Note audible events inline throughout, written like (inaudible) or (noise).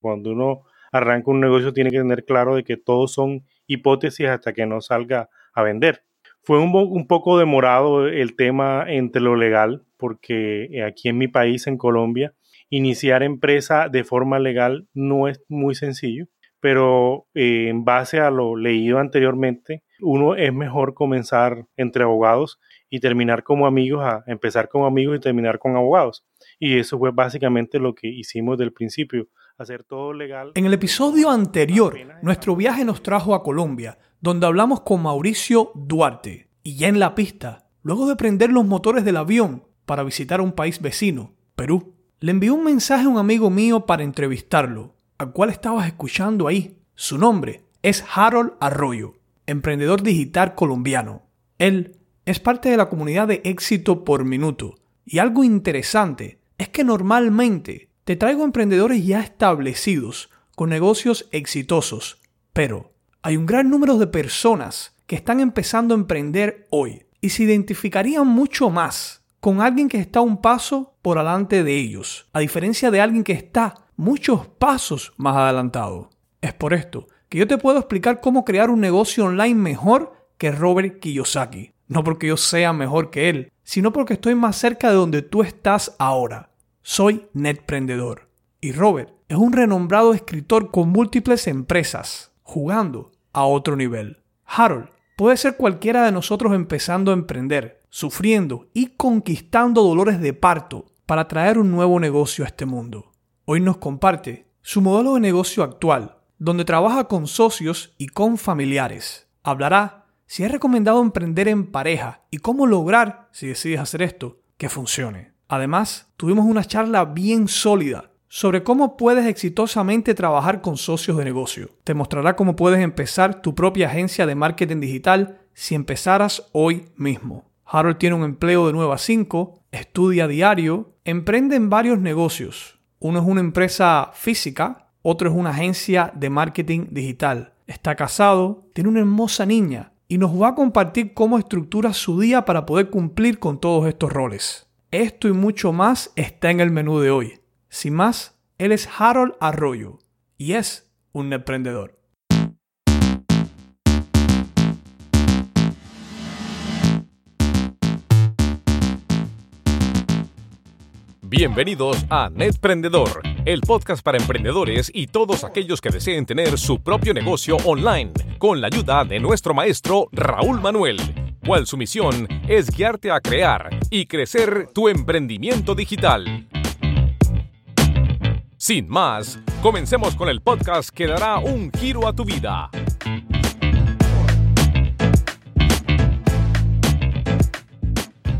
Cuando uno arranca un negocio tiene que tener claro de que todos son hipótesis hasta que no salga a vender. Fue un, poco demorado el tema entre lo legal, porque aquí en mi país, en Colombia, iniciar empresa de forma legal no es muy sencillo, pero eh, en base a lo leído anteriormente, uno es mejor comenzar entre abogados y terminar como amigos, a empezar como amigos y terminar con abogados. Y eso fue básicamente lo que hicimos del principio, hacer todo legal. En el episodio anterior, nuestro viaje nos trajo a Colombia, donde hablamos con Mauricio Duarte. Y ya en la pista, luego de prender los motores del avión para visitar un país vecino, Perú, le envió un mensaje a un amigo mío para entrevistarlo, al cual estabas escuchando ahí. Su nombre es Harold Arroyo, emprendedor digital colombiano. Él es parte de la comunidad de éxito por minuto. Y algo interesante es que normalmente te traigo emprendedores ya establecidos, con negocios exitosos, pero hay un gran número de personas que están empezando a emprender hoy y se identificarían mucho más con alguien que está un paso por delante de ellos, a diferencia de alguien que está muchos pasos más adelantado. Es por esto que yo te puedo explicar cómo crear un negocio online mejor que Robert Kiyosaki. No porque yo sea mejor que él, sino porque estoy más cerca de donde tú estás ahora. Soy netprendedor. Y Robert es un renombrado escritor con múltiples empresas, jugando a otro nivel. Harold puede ser cualquiera de nosotros empezando a emprender, sufriendo y conquistando dolores de parto para traer un nuevo negocio a este mundo. Hoy nos comparte su modelo de negocio actual, donde trabaja con socios y con familiares. Hablará si es recomendado emprender en pareja y cómo lograr, si decides hacer esto, que funcione. Además, tuvimos una charla bien sólida sobre cómo puedes exitosamente trabajar con socios de negocio. Te mostrará cómo puedes empezar tu propia agencia de marketing digital si empezaras hoy mismo. Harold tiene un empleo de 9 a 5, estudia diario, emprende en varios negocios. Uno es una empresa física, otro es una agencia de marketing digital. Está casado, tiene una hermosa niña y nos va a compartir cómo estructura su día para poder cumplir con todos estos roles. Esto y mucho más está en el menú de hoy. Sin más, él es Harold Arroyo y es un emprendedor. Bienvenidos a Netprendedor, el podcast para emprendedores y todos aquellos que deseen tener su propio negocio online, con la ayuda de nuestro maestro Raúl Manuel, cual su misión es guiarte a crear y crecer tu emprendimiento digital. Sin más, comencemos con el podcast que dará un giro a tu vida.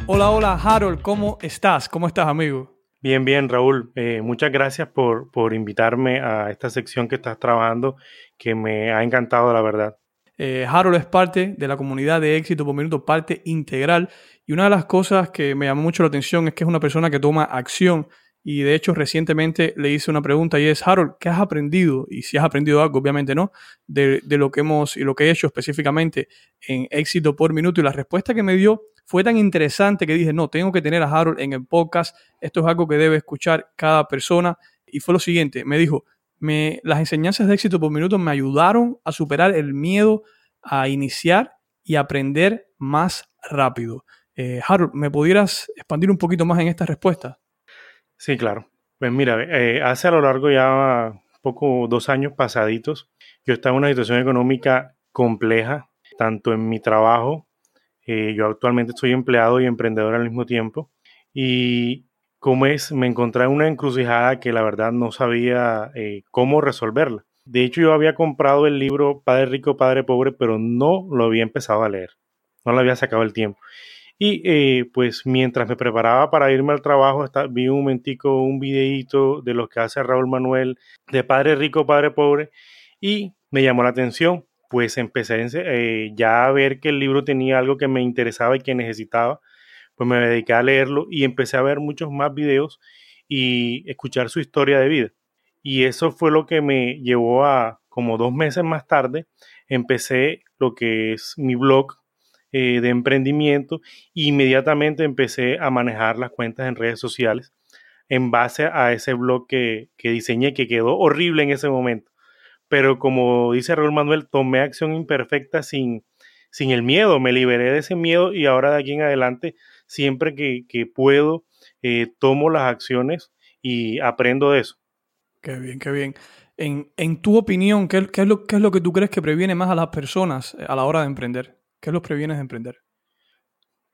Hola, hola Harold, ¿cómo estás? ¿Cómo estás, amigo? Bien, bien, Raúl. Eh, muchas gracias por, por, invitarme a esta sección que estás trabajando, que me ha encantado, la verdad. Eh, Harold es parte de la comunidad de éxito por minuto, parte integral. Y una de las cosas que me llamó mucho la atención es que es una persona que toma acción. Y de hecho, recientemente le hice una pregunta y es, Harold, ¿qué has aprendido? Y si has aprendido algo, obviamente no, de, de lo que hemos y lo que he hecho específicamente en éxito por minuto. Y la respuesta que me dio fue tan interesante que dije, no, tengo que tener a Harold en el podcast, esto es algo que debe escuchar cada persona. Y fue lo siguiente, me dijo, las enseñanzas de éxito por minuto me ayudaron a superar el miedo a iniciar y aprender más rápido. Eh, Harold, ¿me pudieras expandir un poquito más en esta respuesta? Sí, claro. Pues mira, eh, hace a lo largo ya poco, dos años pasaditos, yo estaba en una situación económica compleja, tanto en mi trabajo eh, yo actualmente soy empleado y emprendedor al mismo tiempo. Y es, me encontré en una encrucijada que la verdad no sabía eh, cómo resolverla. De hecho, yo había comprado el libro Padre Rico, Padre Pobre, pero no lo había empezado a leer. No lo había sacado el tiempo. Y eh, pues mientras me preparaba para irme al trabajo, vi un momentico un videíto de lo que hace Raúl Manuel de Padre Rico, Padre Pobre y me llamó la atención pues empecé eh, ya a ver que el libro tenía algo que me interesaba y que necesitaba, pues me dediqué a leerlo y empecé a ver muchos más videos y escuchar su historia de vida. Y eso fue lo que me llevó a, como dos meses más tarde, empecé lo que es mi blog eh, de emprendimiento e inmediatamente empecé a manejar las cuentas en redes sociales. en base a ese blog que, que diseñé, que quedó horrible en ese momento. Pero como dice Raúl Manuel, tomé acción imperfecta sin, sin el miedo, me liberé de ese miedo y ahora de aquí en adelante, siempre que, que puedo, eh, tomo las acciones y aprendo de eso. Qué bien, qué bien. En, en tu opinión, ¿qué, es lo, ¿qué es lo que tú crees que previene más a las personas a la hora de emprender? ¿Qué los previene de emprender?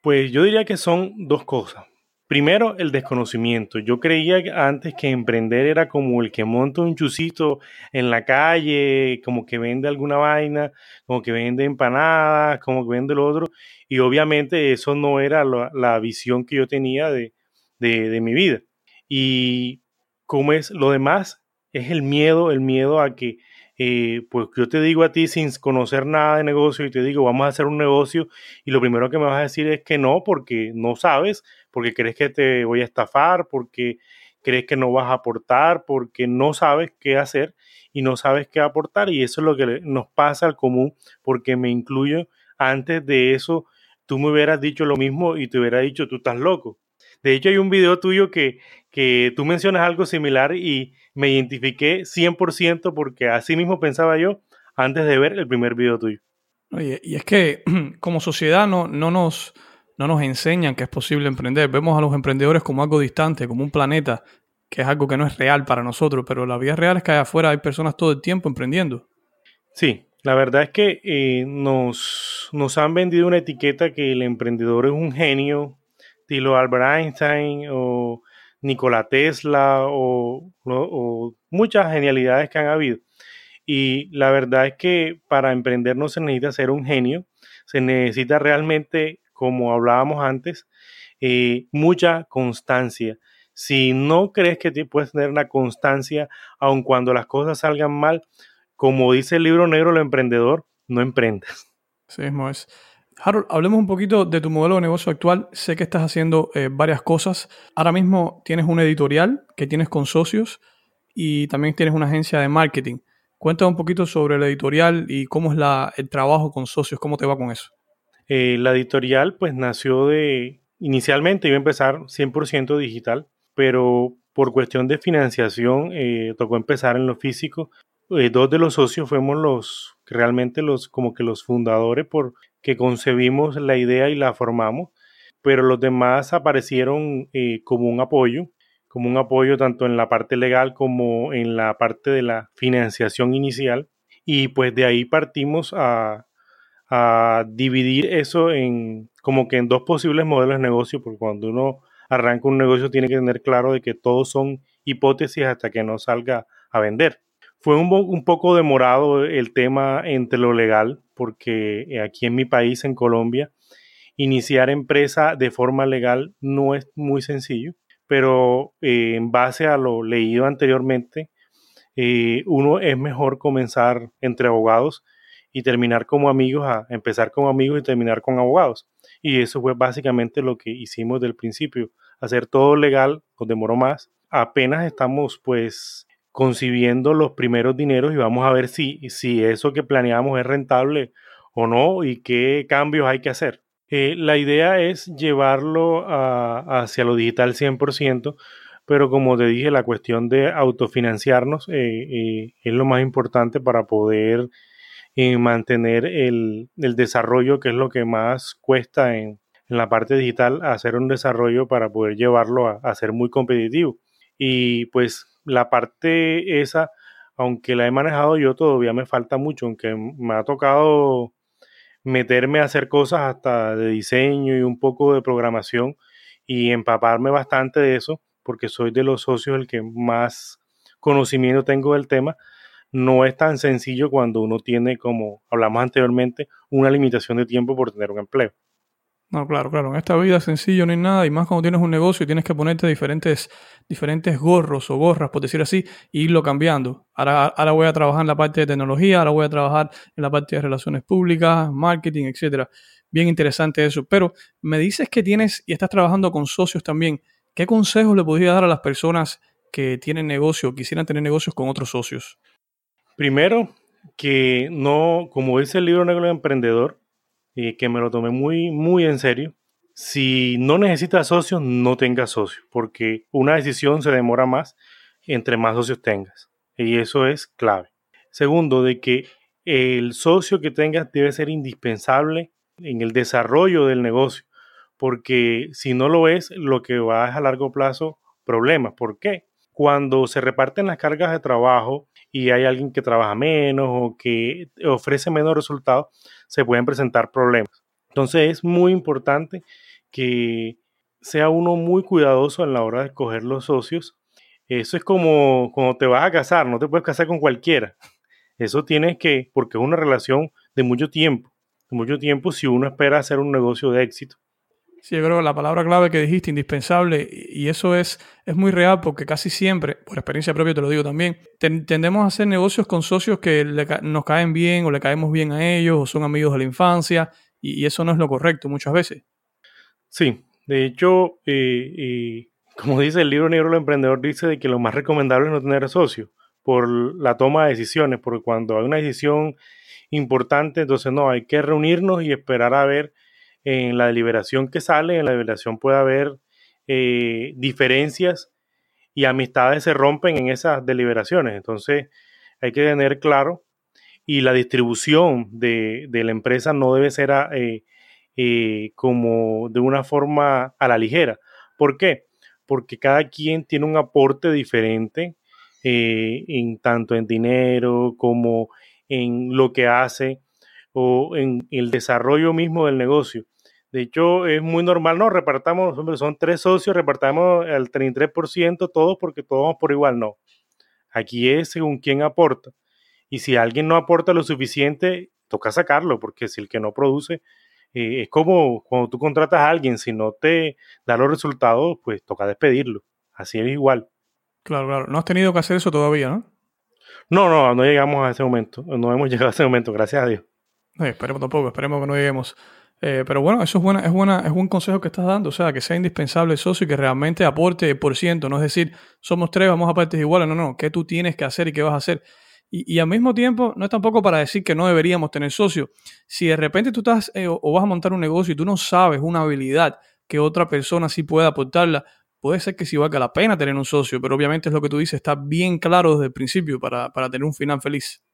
Pues yo diría que son dos cosas. Primero, el desconocimiento. Yo creía antes que emprender era como el que monta un chusito en la calle, como que vende alguna vaina, como que vende empanadas, como que vende lo otro. Y obviamente eso no era la, visión que yo tenía de, de mi vida. Y como es lo demás, es el miedo, el miedo a que eh, pues yo te digo a ti sin conocer nada de negocio y te digo, vamos a hacer un negocio y lo primero que me vas a decir es que no, porque no sabes, porque crees que te voy a estafar, porque crees que no vas a aportar, porque no sabes qué hacer y no sabes qué aportar y eso es lo que nos pasa al común, porque me incluyo, antes de eso, tú me hubieras dicho lo mismo y te hubiera dicho, tú estás loco. De hecho, hay un video tuyo que, que tú mencionas algo similar y me identifiqué 100% porque así mismo pensaba yo antes de ver el primer video tuyo. Oye, y es que (clears throat) como sociedad no, no, nos, no nos enseñan que es posible emprender. Vemos a los emprendedores como algo distante, como un planeta, que es algo que no es real para nosotros, pero la vida real es que allá afuera hay personas todo el tiempo emprendiendo. Sí, la verdad es que eh, nos, nos han vendido una etiqueta que el emprendedor es un genio, estilo Albert Einstein o Nikola Tesla o, muchas genialidades que han habido. Y la verdad es que para emprender no se necesita ser un genio, se necesita realmente, como hablábamos antes, eh, mucha constancia. Si no crees que puedes tener una constancia, aun cuando las cosas salgan mal, como dice el libro negro del emprendedor, no emprendas. Sí, es. Harold, hablemos un poquito de tu modelo de negocio actual. Sé que estás haciendo eh, varias cosas. Ahora mismo tienes una editorial que tienes con socios y también tienes una agencia de marketing. Cuéntame un poquito sobre la editorial y cómo es la, el trabajo con socios, cómo te va con eso. Eh, la editorial pues nació de, inicialmente iba a empezar 100% digital, pero por cuestión de financiación eh, tocó empezar en lo físico. dos de los socios fuimos los realmente los como que los fundadores por que concebimos la idea y la formamos, pero los demás aparecieron eh, como un apoyo, como un apoyo tanto en la parte legal como en la parte de la financiación inicial. Y pues de ahí partimos a, a dividir eso en como que en dos posibles modelos de negocio, porque cuando uno arranca un negocio tiene que tener claro de que todos son hipótesis hasta que no salga a vender. Fue un, un, poco demorado el tema entre lo legal, porque eh, aquí en mi país, en Colombia, iniciar empresa de forma legal no es muy sencillo, pero eh, en base a lo leído anteriormente, eh, uno es mejor comenzar entre abogados y terminar como amigos, a empezar como amigos y terminar con abogados. Y eso fue básicamente lo que hicimos del principio, hacer todo legal, nos demoró más. Apenas estamos pues concibiendo los primeros dineros y vamos a ver si, si eso que planeamos es rentable o no y qué cambios hay que hacer. Eh, la idea es llevarlo hacia lo digital 100%, pero como te dije, la cuestión de autofinanciarnos eh, eh, es lo más importante para poder mantener el, desarrollo, que es lo que más cuesta en, la parte digital, hacer un desarrollo para poder llevarlo a, a ser muy competitivo. Y pues la parte esa, aunque la he manejado yo, todavía me falta mucho, aunque me ha tocado meterme a hacer cosas hasta de diseño y un poco de programación y empaparme bastante de eso, porque soy de los socios el que más conocimiento tengo del tema. No es tan sencillo cuando uno tiene, como hablamos anteriormente, una limitación de tiempo por tener un empleo. No, claro, claro. En esta vida sencillo no hay nada, y más cuando tienes un negocio y tienes que ponerte diferentes, diferentes gorros o gorras, por decir así, e irlo cambiando. Ahora, ahora voy a trabajar en la parte de tecnología, ahora voy a trabajar en la parte de relaciones públicas, marketing, etcétera. Bien interesante eso. Pero me dices que tienes y estás trabajando con socios también. ¿Qué consejos le podría dar a las personas que tienen negocio quisieran tener negocios con otros socios? Primero, que no, como dice el libro negro del emprendedor, y que me lo tomé muy, muy en serio. si no necesitas socios, no tengas socios, porque una decisión se demora más entre más socios tengas. Y eso es clave. Segundo, de que el socio que tengas debe ser indispensable en el desarrollo del negocio, porque si no lo es, lo que va es a largo plazo problemas. ¿Por qué? Cuando se reparten las cargas de trabajo y hay alguien que trabaja menos o que ofrece menos resultados, se pueden presentar problemas. Entonces es muy importante que sea uno muy cuidadoso en la hora de escoger los socios. Eso es como cuando te vas a casar, no te puedes casar con cualquiera. Eso tienes que, porque es una relación de mucho tiempo, de mucho tiempo si uno espera hacer un negocio de éxito. Sí, yo creo que la palabra clave que dijiste, indispensable, y eso es, es muy real porque casi siempre, por experiencia propia te lo digo también, tendemos a hacer negocios con socios que nos caen bien o le caemos bien a ellos o son amigos de la infancia y, eso no es lo correcto muchas veces. Sí, de hecho, eh, eh, como dice el libro negro del emprendedor, dice de que lo más recomendable es no tener socios por la toma de decisiones, porque cuando hay una decisión importante, entonces no, hay que reunirnos y esperar a ver en la deliberación que sale, en la deliberación puede haber eh, diferencias y amistades se rompen en esas deliberaciones. Entonces hay que tener claro y la distribución de, la empresa no debe ser eh, eh, como de una forma a la ligera. ¿Por qué? Porque cada quien tiene un aporte diferente en tanto en dinero como en lo que hace o en el desarrollo mismo del negocio. De hecho, es muy normal, no, repartamos, hombre, son tres socios, repartamos el 33% todos porque todos vamos por igual, no. Aquí es según quién aporta. Y si alguien no aporta lo suficiente, toca sacarlo, porque si el que no produce, eh, es como cuando tú contratas a alguien, si no te da los resultados, pues toca despedirlo. Así es igual. Claro, claro. No has tenido que hacer eso todavía, ¿no? No, no, no llegamos a ese momento. No hemos (laughs) llegado a ese momento, gracias a Dios. esperemos tampoco, esperemos que no lleguemos. Eh, pero bueno, eso es buena, es buena, es buen consejo que estás dando, o sea, que sea indispensable el socio y que realmente aporte por ciento, no es decir, somos tres, vamos a partes iguales, no, no, qué tú tienes que hacer y qué vas a hacer. Y, al mismo tiempo, no es tampoco para decir que no deberíamos tener socio. Si de repente tú estás eh, o vas a montar un negocio y tú no sabes una habilidad que otra persona sí pueda aportarla, puede ser que sí valga la pena tener un socio, pero obviamente es lo que tú dices, está bien claro desde el principio para, para tener un final feliz.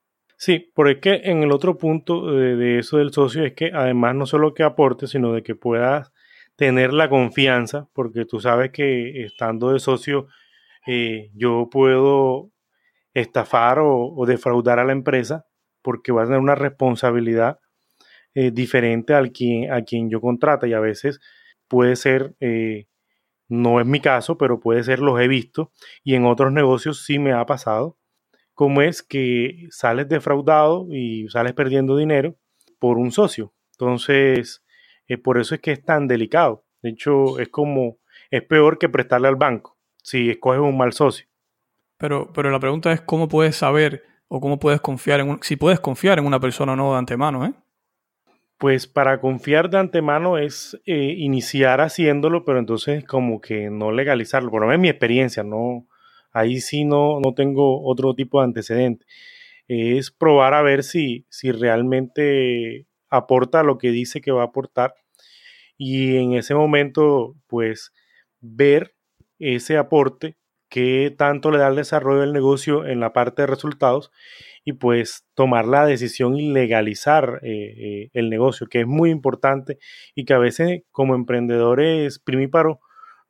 Sí, porque en el otro punto de, eso del socio es que además no solo que aporte, sino de que puedas tener la confianza, porque tú sabes que estando de socio eh, yo puedo estafar o, defraudar a la empresa porque va a tener una responsabilidad eh, diferente al quien, a quien yo contrata y a veces puede ser, eh, no es mi caso, pero puede ser, los he visto y en otros negocios sí me ha pasado cómo es que sales defraudado y sales perdiendo dinero por un socio. Entonces, eh, por eso es que es tan delicado. De hecho, es como, es peor que prestarle al banco si escoges un mal socio. Pero, pero la pregunta es cómo puedes saber o cómo puedes confiar en si puedes confiar en una persona o no de antemano, ¿eh? Pues para confiar de antemano es eh, iniciar haciéndolo, pero entonces como que no legalizarlo. Por lo menos mi experiencia, no, ahí sí no, no tengo otro tipo de antecedente. Es probar a ver si, si realmente aporta lo que dice que va a aportar y en ese momento pues ver ese aporte que tanto le da el desarrollo del negocio en la parte de resultados y pues tomar la decisión y legalizar eh, eh, el negocio, que es muy importante y que a veces como emprendedores primíparos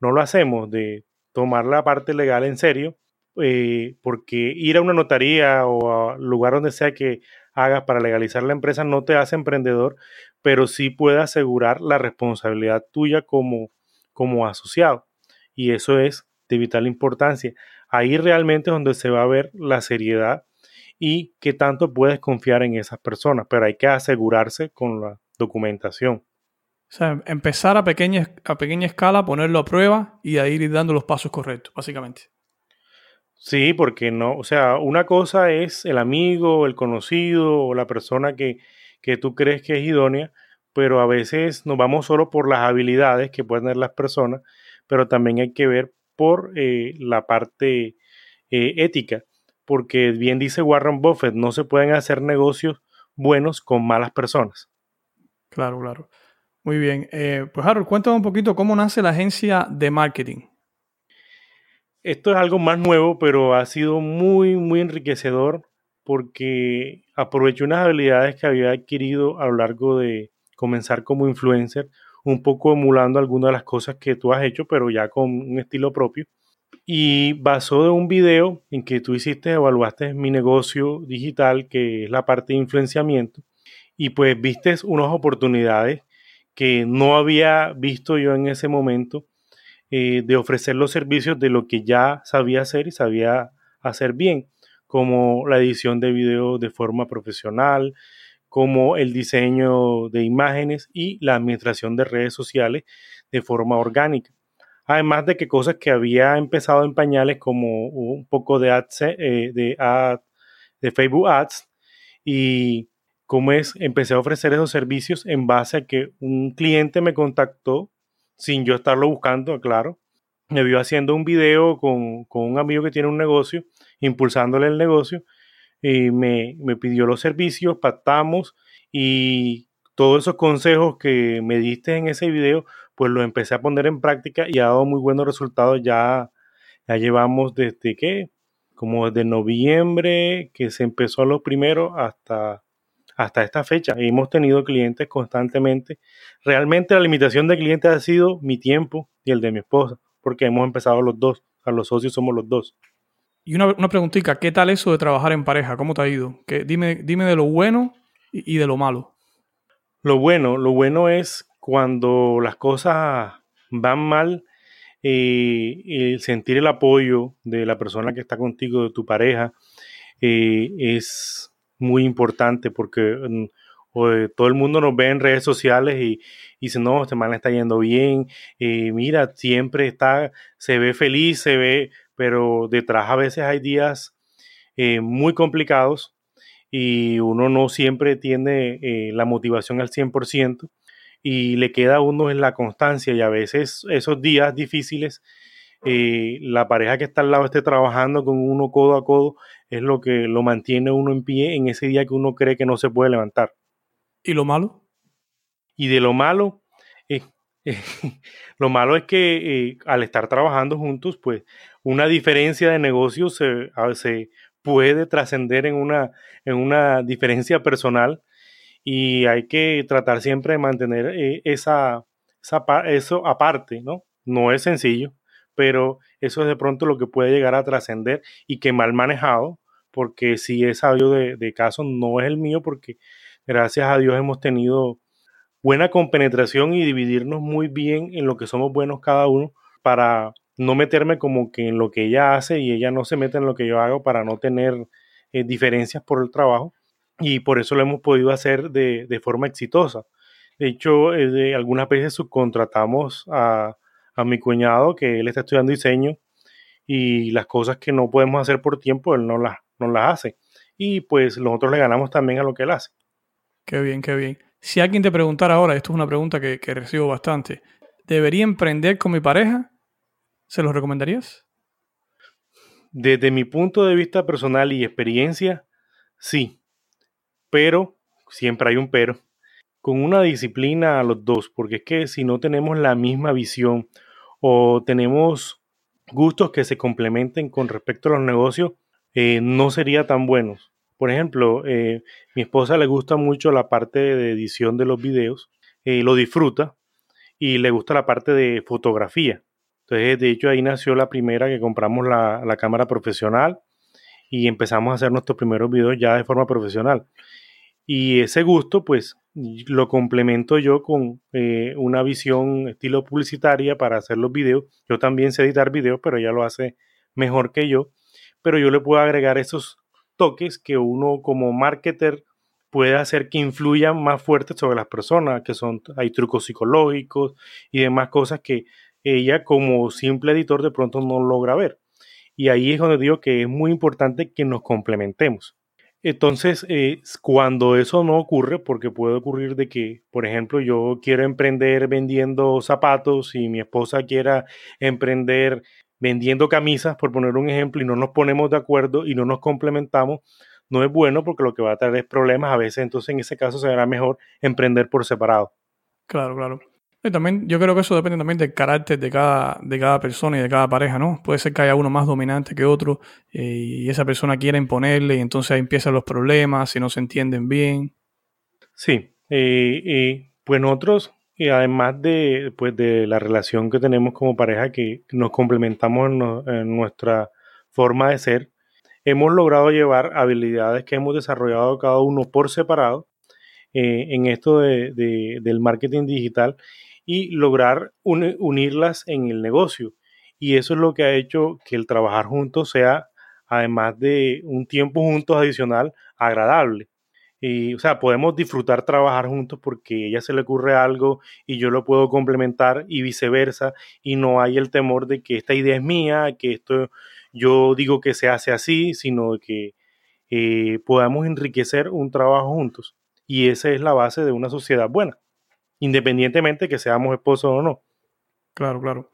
no lo hacemos, de tomar la parte legal en serio, eh, porque ir a una notaría o al lugar donde sea que hagas para legalizar la empresa no te hace emprendedor, pero sí puede asegurar la responsabilidad tuya como, como asociado. Y eso es de vital importancia. Ahí realmente es donde se va a ver la seriedad y qué tanto puedes confiar en esas personas, pero hay que asegurarse con la documentación. O sea, empezar a pequeña, a pequeña escala, ponerlo a prueba y ahí ir dando los pasos correctos, básicamente. Sí, porque no, o sea, una cosa es el amigo, el conocido o la persona que, que tú crees que es idónea, pero a veces nos vamos solo por las habilidades que pueden tener las personas, pero también hay que ver por eh, la parte eh, ética, porque bien dice Warren Buffett, no se pueden hacer negocios buenos con malas personas. Claro, claro. Muy bien. Eh, pues Harold, cuéntame un poquito cómo nace la agencia de marketing. Esto es algo más nuevo, pero ha sido muy, muy enriquecedor porque aproveché unas habilidades que había adquirido a lo largo de comenzar como influencer, un poco emulando algunas de las cosas que tú has hecho, pero ya con un estilo propio. Y basó de un video en que tú hiciste, evaluaste mi negocio digital, que es la parte de influenciamiento, y pues viste unas oportunidades que no había visto yo en ese momento eh, de ofrecer los servicios de lo que ya sabía hacer y sabía hacer bien, como la edición de video de forma profesional, como el diseño de imágenes y la administración de redes sociales de forma orgánica. Además de que cosas que había empezado en pañales como un poco de ads, eh, de, de Facebook Ads y como es, empecé a ofrecer esos servicios en base a que un cliente me contactó sin yo estarlo buscando, claro. Me vio haciendo un video con, un amigo que tiene un negocio, impulsándole el negocio, y me, me pidió los servicios, pactamos y todos esos consejos que me diste en ese video, pues los empecé a poner en práctica y ha dado muy buenos resultados. Ya, ya llevamos desde que, como desde noviembre que se empezó los primeros hasta hasta esta fecha. Hemos tenido clientes constantemente. Realmente la limitación de clientes ha sido mi tiempo y el de mi esposa, porque hemos empezado los dos. A los socios somos los dos. Y una, una preguntita, ¿qué tal eso de trabajar en pareja? ¿Cómo te ha ido? Que, dime, dime de lo bueno y, de lo malo. Lo bueno, lo bueno es cuando las cosas van mal, eh, sentir el apoyo de la persona que está contigo, de tu pareja, eh, es muy importante porque mm, todo el mundo nos ve en redes sociales y, dice, no, este man está yendo bien, eh, mira, siempre está, se ve feliz, se ve, pero detrás a veces hay días eh, muy complicados y uno no siempre tiene eh, la motivación al 100% y le queda a uno en la constancia y a veces esos días difíciles la pareja que está al lado esté trabajando con uno codo a codo es lo que lo mantiene uno en pie en ese día que uno cree que no se puede levantar. ¿Y lo malo? Y de lo malo, eh, (laughs) lo malo es que eh, al estar trabajando juntos, pues una diferencia de negocio se, se puede trascender en una, en una diferencia personal y hay que tratar siempre de mantener eh, esa, esa, eso aparte, ¿no? No es sencillo, pero eso es de pronto lo que puede llegar a trascender y que mal manejado, porque si es sabio de, de caso, no es el mío, porque gracias a Dios hemos tenido buena compenetración y dividirnos muy bien en lo que somos buenos cada uno para no meterme como que en lo que ella hace y ella no se mete en lo que yo hago para no tener eh, diferencias por el trabajo y por eso lo hemos podido hacer de, de forma exitosa. De hecho, eh, de algunas veces subcontratamos a, a mi cuñado que él está estudiando diseño y las cosas que no podemos hacer por tiempo, él no las, no las hace. Y pues nosotros le ganamos también a lo que él hace. Qué bien, qué bien. Si alguien te preguntara ahora, esto es una pregunta que, que recibo bastante, ¿debería emprender con mi pareja? ¿Se lo recomendarías? Desde mi punto de vista personal y experiencia, sí. Pero, siempre hay un pero, con una disciplina a los dos, porque es que si no tenemos la misma visión o tenemos gustos que se complementen con respecto a los negocios, eh, no sería tan buenos. Por ejemplo, eh, mi esposa le gusta mucho la parte de edición de los videos, eh, lo disfruta y le gusta la parte de fotografía. Entonces, de hecho, ahí nació la primera que compramos la, cámara profesional y empezamos a hacer nuestros primeros videos ya de forma profesional. Y ese gusto, pues, lo complemento yo con una visión estilo publicitaria para hacer los videos. Yo también sé editar videos, pero ella lo hace mejor que yo. Pero yo le puedo agregar esos toques que uno como marketer puede hacer que influyan más fuerte sobre las personas, que son, hay trucos psicológicos y demás cosas que ella como simple editor de pronto no logra ver. Y ahí es donde digo que es muy importante que nos complementemos. Entonces, eh, cuando eso no ocurre, porque puede ocurrir de que, por ejemplo, yo quiero emprender vendiendo zapatos y mi esposa quiera emprender vendiendo camisas, por poner un ejemplo, y no nos ponemos de acuerdo y no nos complementamos, no es bueno porque lo que va a traer es problemas. A veces, entonces, en ese caso, será mejor emprender por separado. Claro, claro. Y también yo creo que eso depende también del carácter de cada, de cada persona y de cada pareja, ¿no? Puede ser que haya uno más dominante que otro eh, y esa persona quiera imponerle y entonces ahí empiezan los problemas, si no se entienden bien. Sí, eh, pues nosotros, además de, pues de la relación que tenemos como pareja, que nos complementamos en, nuestra forma de ser, hemos logrado llevar habilidades que hemos desarrollado cada uno por separado eh, en esto de, del marketing digital y lograr unirlas en el negocio. Y eso es lo que ha hecho que el trabajar juntos sea, además de un tiempo juntos adicional, agradable. Y, o sea, podemos disfrutar trabajar juntos porque a ella se le ocurre algo y yo lo puedo complementar y viceversa. Y no hay el temor de que esta idea es mía, que esto yo digo que se hace así, sino que eh, podamos enriquecer un trabajo juntos. Y esa es la base de una sociedad buena independientemente que seamos esposos o no. Claro, claro.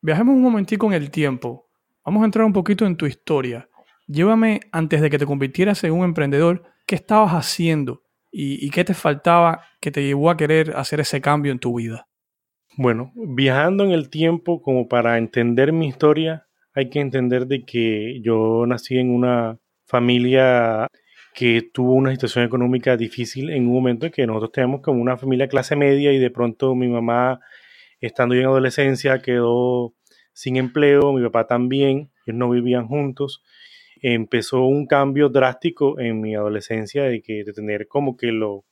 Viajemos un momentico en el tiempo. Vamos a entrar un poquito en tu historia. Llévame antes de que te convirtieras en un emprendedor, ¿qué estabas haciendo y, qué te faltaba que te llevó a querer hacer ese cambio en tu vida? Bueno, viajando en el tiempo como para entender mi historia, hay que entender de que yo nací en una familia que tuvo una situación económica difícil en un momento en que nosotros teníamos como una familia clase media y de pronto mi mamá, estando ya en adolescencia, quedó sin empleo, mi papá también, ellos no vivían juntos. Empezó un cambio drástico en mi adolescencia de que de tener como que lo, o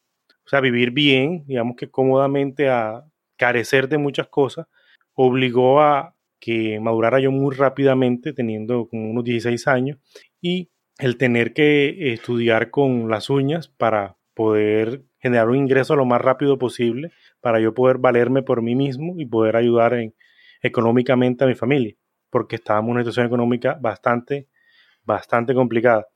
sea, vivir bien, digamos que cómodamente a carecer de muchas cosas, obligó a que madurara yo muy rápidamente, teniendo como unos 16 años, y el tener que estudiar con las uñas para poder generar un ingreso lo más rápido posible, para yo poder valerme por mí mismo y poder ayudar en, económicamente a mi familia, porque estábamos en una situación económica bastante, bastante complicada.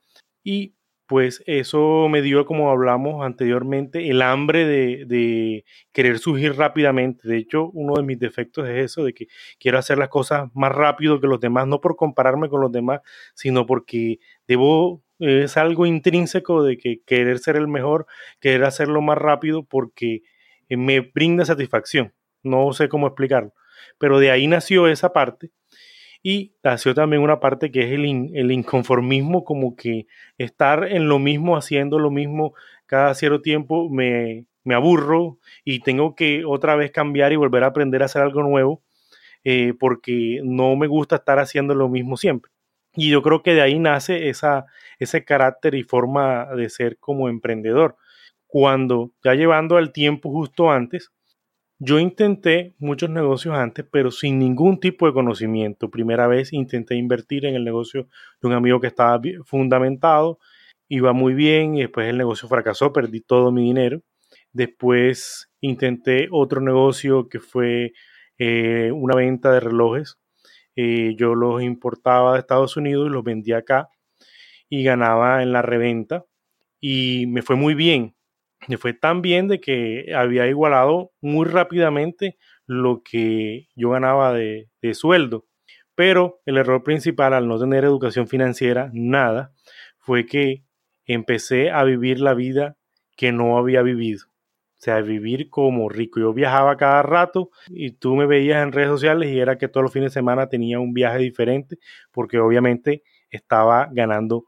Y pues eso me dio, como hablamos anteriormente, el hambre de, querer surgir rápidamente. De hecho, uno de mis defectos es eso, de que quiero hacer las cosas más rápido que los demás, no por compararme con los demás, sino porque debo, es algo intrínseco de que querer ser el mejor, querer hacerlo más rápido porque me brinda satisfacción. No sé cómo explicarlo, pero de ahí nació esa parte y nació también una parte que es el, el, inconformismo, como que estar en lo mismo, haciendo lo mismo cada cierto tiempo, me, me aburro y tengo que otra vez cambiar y volver a aprender a hacer algo nuevo, eh, porque no me gusta estar haciendo lo mismo siempre. Y yo creo que de ahí nace esa, ese carácter y forma de ser como emprendedor. Cuando ya llevando al tiempo justo antes, yo intenté muchos negocios antes, pero sin ningún tipo de conocimiento. Primera vez intenté invertir en el negocio de un amigo que estaba fundamentado, iba muy bien y después el negocio fracasó, perdí todo mi dinero. Después intenté otro negocio que fue eh, una venta de relojes. Eh, yo los importaba de Estados Unidos y los vendía acá y ganaba en la reventa y me fue muy bien y fue tan bien de que había igualado muy rápidamente lo que yo ganaba de, sueldo. Pero el error principal al no tener educación financiera, nada, fue que empecé a vivir la vida que no había vivido. O sea, vivir como rico. Yo viajaba cada rato y tú me veías en redes sociales y era que todos los fines de semana tenía un viaje diferente porque obviamente estaba ganando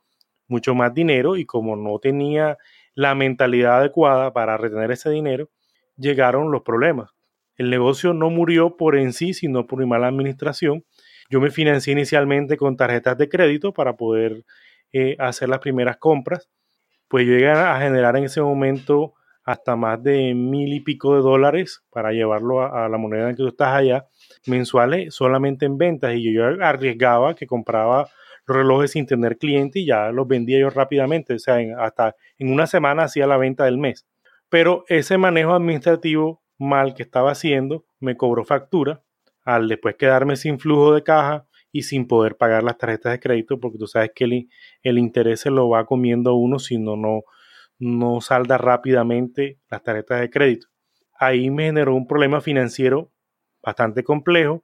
mucho más dinero y como no tenía la mentalidad adecuada para retener ese dinero, llegaron los problemas. El negocio no murió por en sí, sino por mi mala administración. Yo me financié inicialmente con tarjetas de crédito para poder eh, hacer las primeras compras. Pues yo llegué a generar en ese momento hasta más de mil y pico de dólares para llevarlo a, a, la moneda en que tú estás allá, mensuales solamente en ventas. Y yo, yo arriesgaba que compraba los relojes sin tener cliente y ya los vendía yo rápidamente, o sea, hasta en una semana hacía la venta del mes. Pero ese manejo administrativo mal que estaba haciendo me cobró factura al después quedarme sin flujo de caja y sin poder pagar las tarjetas de crédito, porque tú sabes que el, el interés se lo va comiendo uno si no, no, no salda rápidamente las tarjetas de crédito. Ahí me generó un problema financiero bastante complejo.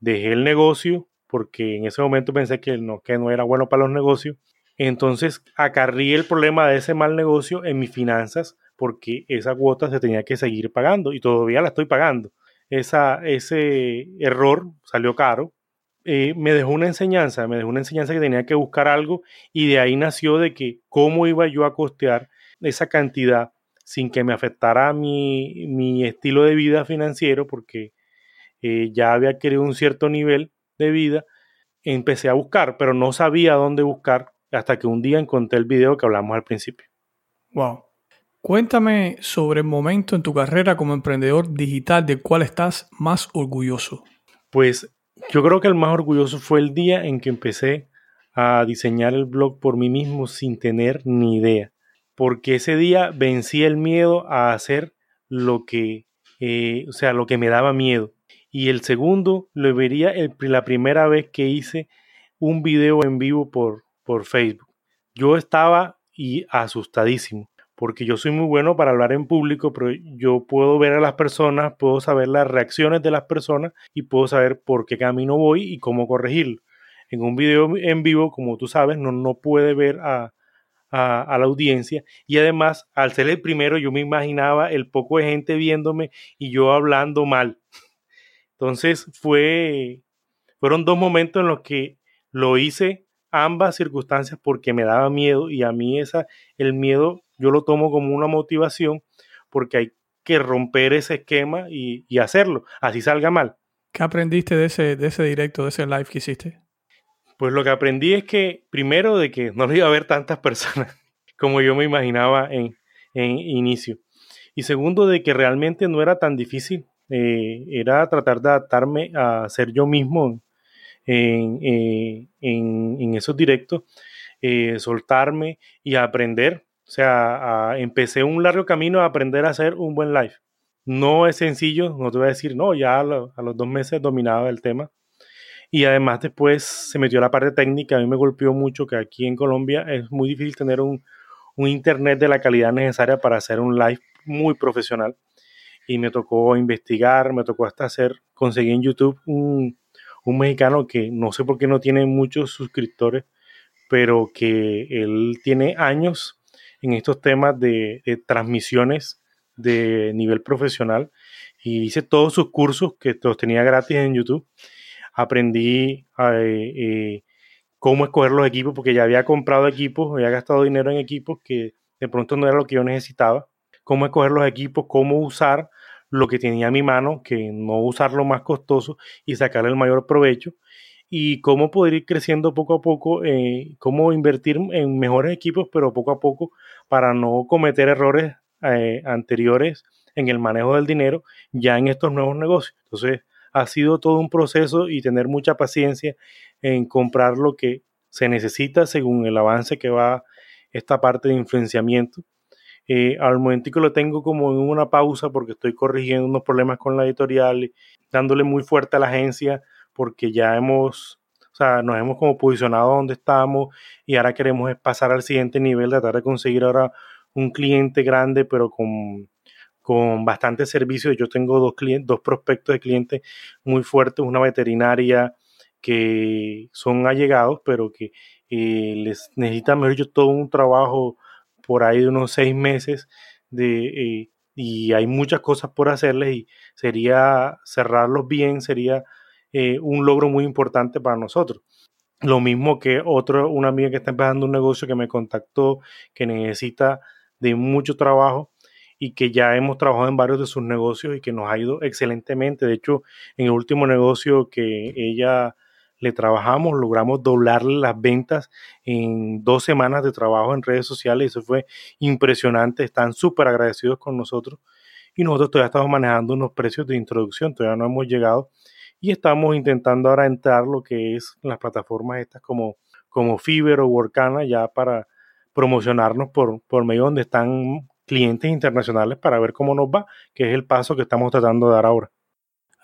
Dejé el negocio porque en ese momento pensé que no, que no era bueno para los negocios. Entonces acarrí el problema de ese mal negocio en mis finanzas porque esa cuota se tenía que seguir pagando y todavía la estoy pagando. Esa, ese error salió caro. Eh, me dejó una enseñanza, me dejó una enseñanza que tenía que buscar algo y de ahí nació de que cómo iba yo a costear esa cantidad sin que me afectara mi, mi estilo de vida financiero porque eh, ya había adquirido un cierto nivel de vida. Empecé a buscar, pero no sabía dónde buscar hasta que un día encontré el video que hablamos al principio. Wow. Cuéntame sobre el momento en tu carrera como emprendedor digital del cual estás más orgulloso. Pues yo creo que el más orgulloso fue el día en que empecé a diseñar el blog por mí mismo sin tener ni idea. Porque ese día vencí el miedo a hacer lo que, eh, o sea, lo que me daba miedo. Y el segundo lo vería la primera vez que hice un video en vivo por, por Facebook. Yo estaba y asustadísimo porque yo soy muy bueno para hablar en público, pero yo puedo ver a las personas, puedo saber las reacciones de las personas y puedo saber por qué camino voy y cómo corregirlo. En un video en vivo, como tú sabes, no, no puede ver a, a, la audiencia y además, al ser el primero, yo me imaginaba el poco de gente viéndome y yo hablando mal. (laughs) Entonces fue, fueron dos momentos en los que lo hice ambas circunstancias porque me daba miedo y a mí esa, el miedo yo lo tomo como una motivación porque hay que romper ese esquema y, hacerlo, así salga mal. ¿Qué aprendiste de ese, de ese directo, de ese live que hiciste? Pues lo que aprendí es que, primero, de que no iba a haber tantas personas (laughs) como yo me imaginaba en, en inicio. Y segundo, de que realmente no era tan difícil. Eh, era tratar de adaptarme a ser yo mismo en, eh, en esos directos, eh, soltarme y aprender o sea, empecé un largo camino a aprender a hacer un buen live. No es sencillo, no te voy a decir, no, ya a, los dos meses dominaba el tema. Y además después se metió la parte técnica, a mí me golpeó mucho que aquí en Colombia es muy difícil tener un, internet de la calidad necesaria para hacer un live muy profesional. Y me tocó investigar, me tocó hasta hacer, conseguí en YouTube un, un mexicano que no sé por qué no tiene muchos suscriptores, pero que él tiene años en estos temas de, transmisiones de nivel profesional y hice todos sus cursos que los tenía gratis en YouTube. Aprendí eh, cómo escoger los equipos porque ya había comprado equipos, había gastado dinero en equipos que de pronto no era lo que yo necesitaba. Cómo escoger los equipos, cómo usar lo que tenía a mi mano, que no usar lo más costoso y sacarle el mayor provecho y cómo poder ir creciendo poco a poco, eh, cómo invertir en mejores equipos, pero poco a poco para no cometer errores eh, anteriores en el manejo del dinero ya en estos nuevos negocios. Entonces, ha sido todo un proceso y tener mucha paciencia en comprar lo que se necesita según el avance que va esta parte de influenciamiento. Eh, al momento que lo tengo como en una pausa porque estoy corrigiendo unos problemas con la editorial, dándole muy fuerte a la agencia porque ya hemos, o sea, nos hemos como posicionado donde estamos y ahora queremos pasar al siguiente nivel, tratar de conseguir ahora un cliente grande, pero con, con bastante servicio. Yo tengo dos, clientes, dos prospectos de clientes muy fuertes, una veterinaria que son allegados, pero que eh, les necesita mejor yo todo un trabajo por ahí de unos seis meses de, eh, y hay muchas cosas por hacerles y sería cerrarlos bien, sería eh, un logro muy importante para nosotros. Lo mismo que otro, una amiga que está empezando un negocio que me contactó, que necesita de mucho trabajo y que ya hemos trabajado en varios de sus negocios y que nos ha ido excelentemente. De hecho, en el último negocio que ella le trabajamos, logramos doblarle las ventas en dos semanas de trabajo en redes sociales. Eso fue impresionante. Están súper agradecidos con nosotros. Y nosotros todavía estamos manejando unos precios de introducción. Todavía no hemos llegado y estamos intentando ahora entrar lo que es las plataformas estas como, como Fiverr o Workana ya para promocionarnos por, por medio donde están clientes internacionales para ver cómo nos va, que es el paso que estamos tratando de dar ahora.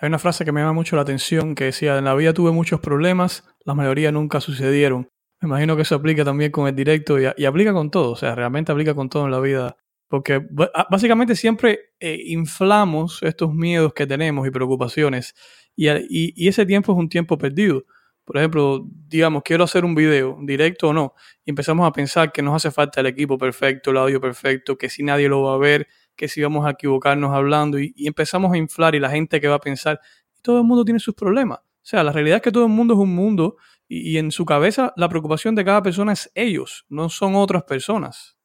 Hay una frase que me llama mucho la atención que decía, en la vida tuve muchos problemas, la mayoría nunca sucedieron. Me imagino que eso aplica también con el directo y, aplica con todo, o sea, realmente aplica con todo en la vida. Porque ah, básicamente siempre eh, inflamos estos miedos que tenemos y preocupaciones y, ese tiempo es un tiempo perdido. Por ejemplo, digamos, quiero hacer un video, directo o no, y empezamos a pensar que nos hace falta el equipo perfecto, el audio perfecto, que si nadie lo va a ver, que si vamos a equivocarnos hablando, y, empezamos a inflar y la gente que va a pensar, todo el mundo tiene sus problemas. O sea, la realidad es que todo el mundo es un mundo y, en su cabeza la preocupación de cada persona es ellos, no son otras personas.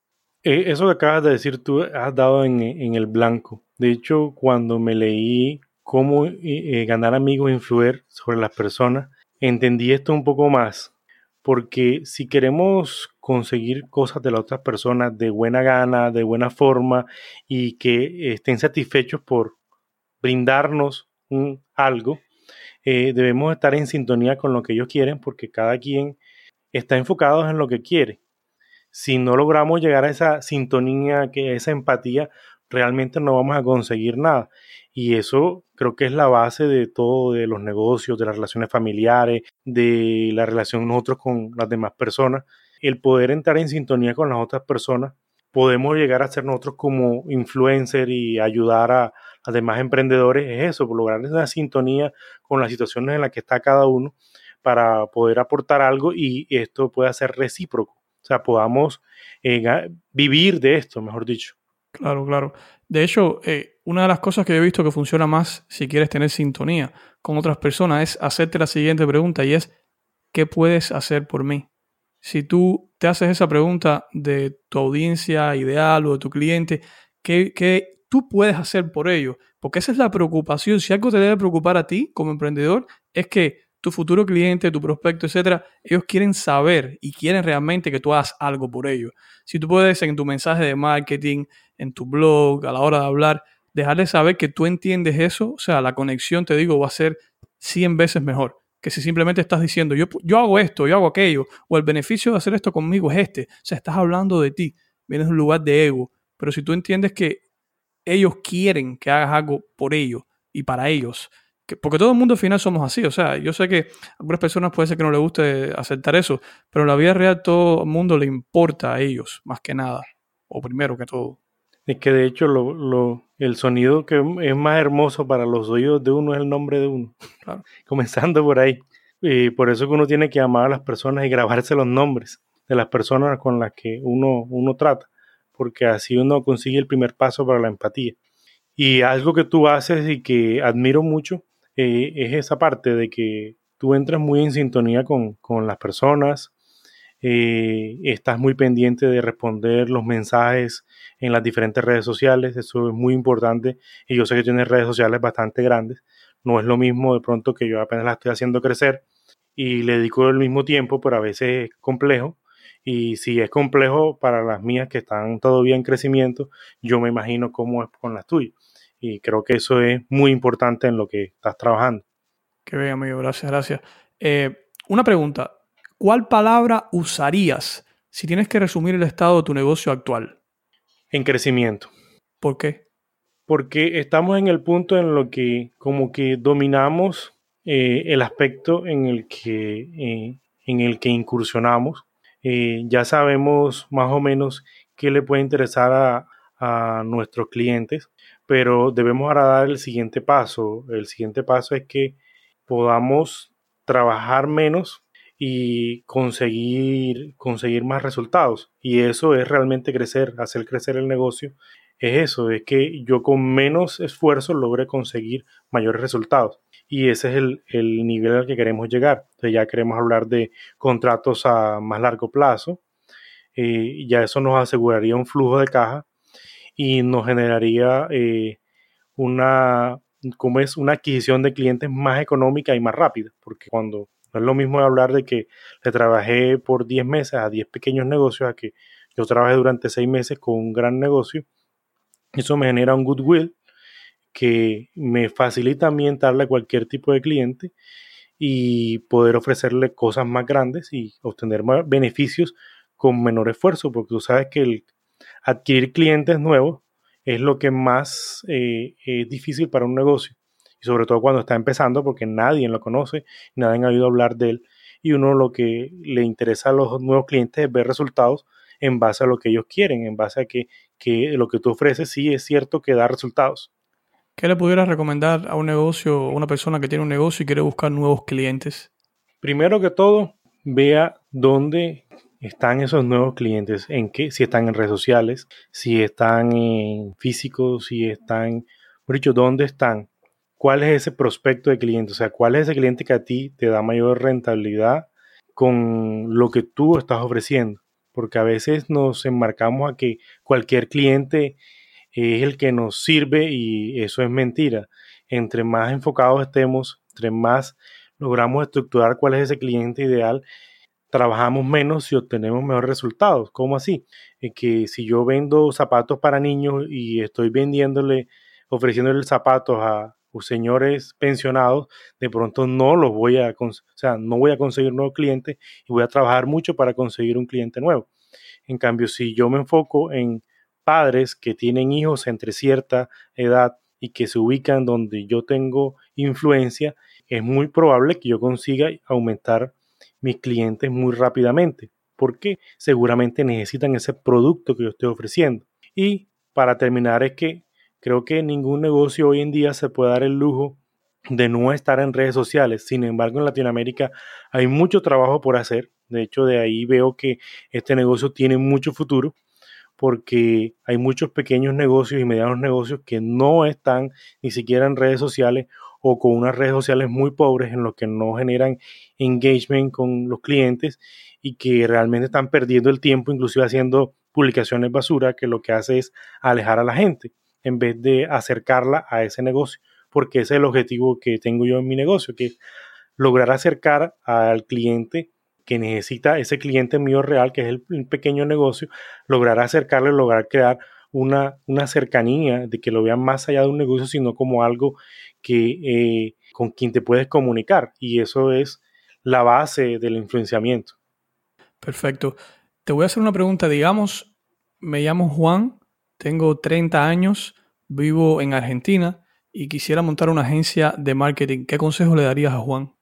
Eh, eso que acabas de decir tú has dado en, el blanco. De hecho, cuando me leí cómo eh, eh, ganar amigos e influir sobre las personas, entendí esto un poco más. Porque si queremos conseguir cosas de las otras personas de buena gana, de buena forma y que estén satisfechos por brindarnos algo, eh, debemos estar en sintonía con lo que ellos quieren porque cada quien está enfocado en lo que quiere. Si no logramos llegar a esa sintonía, a esa empatía, realmente no vamos a conseguir nada. Y eso creo que es la base de todo, de los negocios, de las relaciones familiares, de la relación nosotros con las demás personas. El poder entrar en sintonía con las otras personas, podemos llegar a ser nosotros como influencer y ayudar a, además emprendedores es eso, lograr esa sintonía con las situaciones en las que está cada uno para poder aportar algo y esto pueda ser recíproco. O sea, podamos eh, vivir de esto, mejor dicho. Claro, claro. De hecho, eh, una de las cosas que he visto que funciona más si quieres tener sintonía con otras personas es hacerte la siguiente pregunta y es, ¿qué puedes hacer por mí? Si tú te haces esa pregunta de tu audiencia ideal o de tu cliente, ¿qué, qué tú puedes hacer por ello. Porque esa es la preocupación. Si algo te debe preocupar a ti como emprendedor, es que tu futuro cliente, tu prospecto, etcétera, ellos quieren saber y quieren realmente que tú hagas algo por ellos. Si tú puedes en tu mensaje de marketing, en tu blog, a la hora de hablar, dejarles saber que tú entiendes eso, o sea, la conexión, te digo, va a ser 100 veces mejor que si simplemente estás diciendo, yo, yo hago esto, yo hago aquello, o el beneficio de hacer esto conmigo es este. O sea, estás hablando de ti, vienes de un lugar de ego. Pero si tú entiendes que ellos quieren que hagas algo por ellos y para ellos. Porque todo el mundo al final somos así. O sea, yo sé que a algunas personas puede ser que no les guste aceptar eso, pero en la vida real todo el mundo le importa a ellos, más que nada. O primero que todo. Es que de hecho lo, el sonido que es más hermoso para los oídos de uno es el nombre de uno. (laughs) Comenzando por ahí. Y por eso que uno tiene que amar a las personas y grabarse los nombres de las personas con las que uno, uno trata porque así uno consigue el primer paso para la empatía. Y algo que tú haces y que admiro mucho eh, es esa parte de que tú entras muy en sintonía con, las personas, eh, estás muy pendiente de responder los mensajes en las diferentes redes sociales, eso es muy importante y yo sé que tienes redes sociales bastante grandes, no es lo mismo de pronto que yo apenas la estoy haciendo crecer y le dedico el mismo tiempo, pero a veces es complejo y si es complejo para las mías que están todavía en crecimiento, yo me imagino cómo es con las tuyas. Y creo que eso es muy importante en lo que estás trabajando. Qué bien, amigo. Gracias, gracias. Eh, una pregunta. ¿Cuál palabra usarías si tienes que resumir el estado de tu negocio actual? En crecimiento. ¿Por qué? Porque estamos en el punto en lo que como que dominamos eh, el aspecto en el que, eh, en el que incursionamos ya sabemos más o menos qué le puede interesar a, nuestros clientes, pero debemos ahora dar el siguiente paso. El siguiente paso es que podamos trabajar menos y conseguir, conseguir más resultados. Y eso es realmente crecer, hacer crecer el negocio. Es eso, es que yo con menos esfuerzo logre conseguir mayores resultados y ese es el, nivel al que queremos llegar. Entonces ya queremos hablar de contratos a más largo plazo, eh, ya eso nos aseguraría un flujo de caja y nos generaría eh, una, como es, una adquisición de clientes más económica y más rápida, porque cuando no es lo mismo hablar de que le trabajé por 10 meses a 10 pequeños negocios a que yo trabajé durante 6 meses con un gran negocio, eso me genera un goodwill que me facilita ambientarle a cualquier tipo de cliente y poder ofrecerle cosas más grandes y obtener más beneficios con menor esfuerzo, porque tú sabes que el adquirir clientes nuevos es lo que más eh, es difícil para un negocio, y sobre todo cuando está empezando, porque nadie lo conoce, nadie ha oído hablar de él, y uno lo que le interesa a los nuevos clientes es ver resultados en base a lo que ellos quieren, en base a que, que lo que tú ofreces sí es cierto que da resultados. ¿Qué le pudieras recomendar a un negocio, a una persona que tiene un negocio y quiere buscar nuevos clientes? Primero que todo, vea dónde están esos nuevos clientes, en qué, si están en redes sociales, si están en físicos, si están, por dicho, dónde están, cuál es ese prospecto de cliente, o sea, cuál es ese cliente que a ti te da mayor rentabilidad con lo que tú estás ofreciendo, porque a veces nos enmarcamos a que cualquier cliente es el que nos sirve y eso es mentira. Entre más enfocados estemos, entre más logramos estructurar cuál es ese cliente ideal, trabajamos menos y obtenemos mejores resultados. ¿Cómo así? que si yo vendo zapatos para niños y estoy vendiéndole, ofreciéndole zapatos a señores pensionados, de pronto no los voy a, o sea, no voy a conseguir nuevos clientes y voy a trabajar mucho para conseguir un cliente nuevo. En cambio, si yo me enfoco en padres que tienen hijos entre cierta edad y que se ubican donde yo tengo influencia, es muy probable que yo consiga aumentar mis clientes muy rápidamente, porque seguramente necesitan ese producto que yo estoy ofreciendo. Y para terminar es que creo que ningún negocio hoy en día se puede dar el lujo de no estar en redes sociales. Sin embargo, en Latinoamérica hay mucho trabajo por hacer. De hecho, de ahí veo que este negocio tiene mucho futuro porque hay muchos pequeños negocios y medianos negocios que no están ni siquiera en redes sociales o con unas redes sociales muy pobres en los que no generan engagement con los clientes y que realmente están perdiendo el tiempo, inclusive haciendo publicaciones basura, que lo que hace es alejar a la gente en vez de acercarla a ese negocio, porque ese es el objetivo que tengo yo en mi negocio, que es lograr acercar al cliente que necesita ese cliente mío real, que es el, pequeño negocio, lograr acercarle, lograr crear una, una, cercanía, de que lo vean más allá de un negocio, sino como algo que eh, con quien te puedes comunicar. Y eso es la base del influenciamiento. Perfecto. Te voy a hacer una pregunta. Digamos, me llamo Juan, tengo 30 años, vivo en Argentina y quisiera montar una agencia de marketing. ¿Qué consejo le darías a Juan?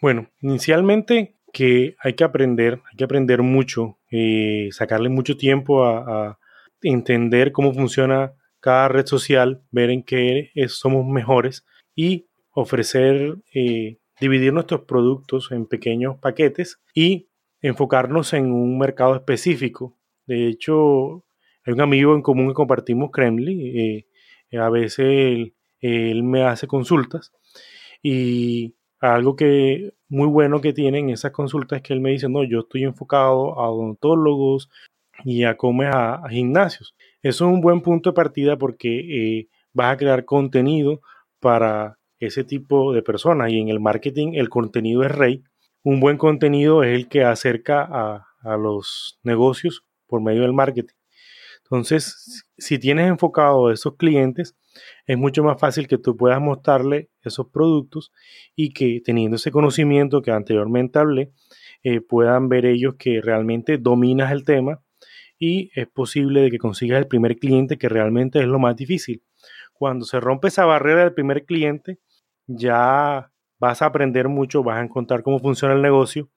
Bueno, inicialmente que hay que aprender, hay que aprender mucho, eh, sacarle mucho tiempo a, entender cómo funciona cada red social, ver en qué somos mejores y ofrecer, eh, dividir nuestros productos en pequeños paquetes y enfocarnos en un mercado específico. De hecho, hay un amigo en común que compartimos Kremli, eh, a veces él, me hace consultas y algo que muy bueno que tienen esas consultas es que él me dice, no, yo estoy enfocado a odontólogos y a comer a, gimnasios. Eso es un buen punto de partida porque eh, vas a crear contenido para ese tipo de personas y en el marketing el contenido es rey. Un buen contenido es el que acerca a, a los negocios por medio del marketing. Entonces, si tienes enfocado a esos clientes, es mucho más fácil que tú puedas mostrarle esos productos y que teniendo ese conocimiento que anteriormente hablé, eh, puedan ver ellos que realmente dominas el tema y es posible de que consigas el primer cliente que realmente es lo más difícil. Cuando se rompe esa barrera del primer cliente, ya vas a aprender mucho, vas a encontrar cómo funciona el negocio,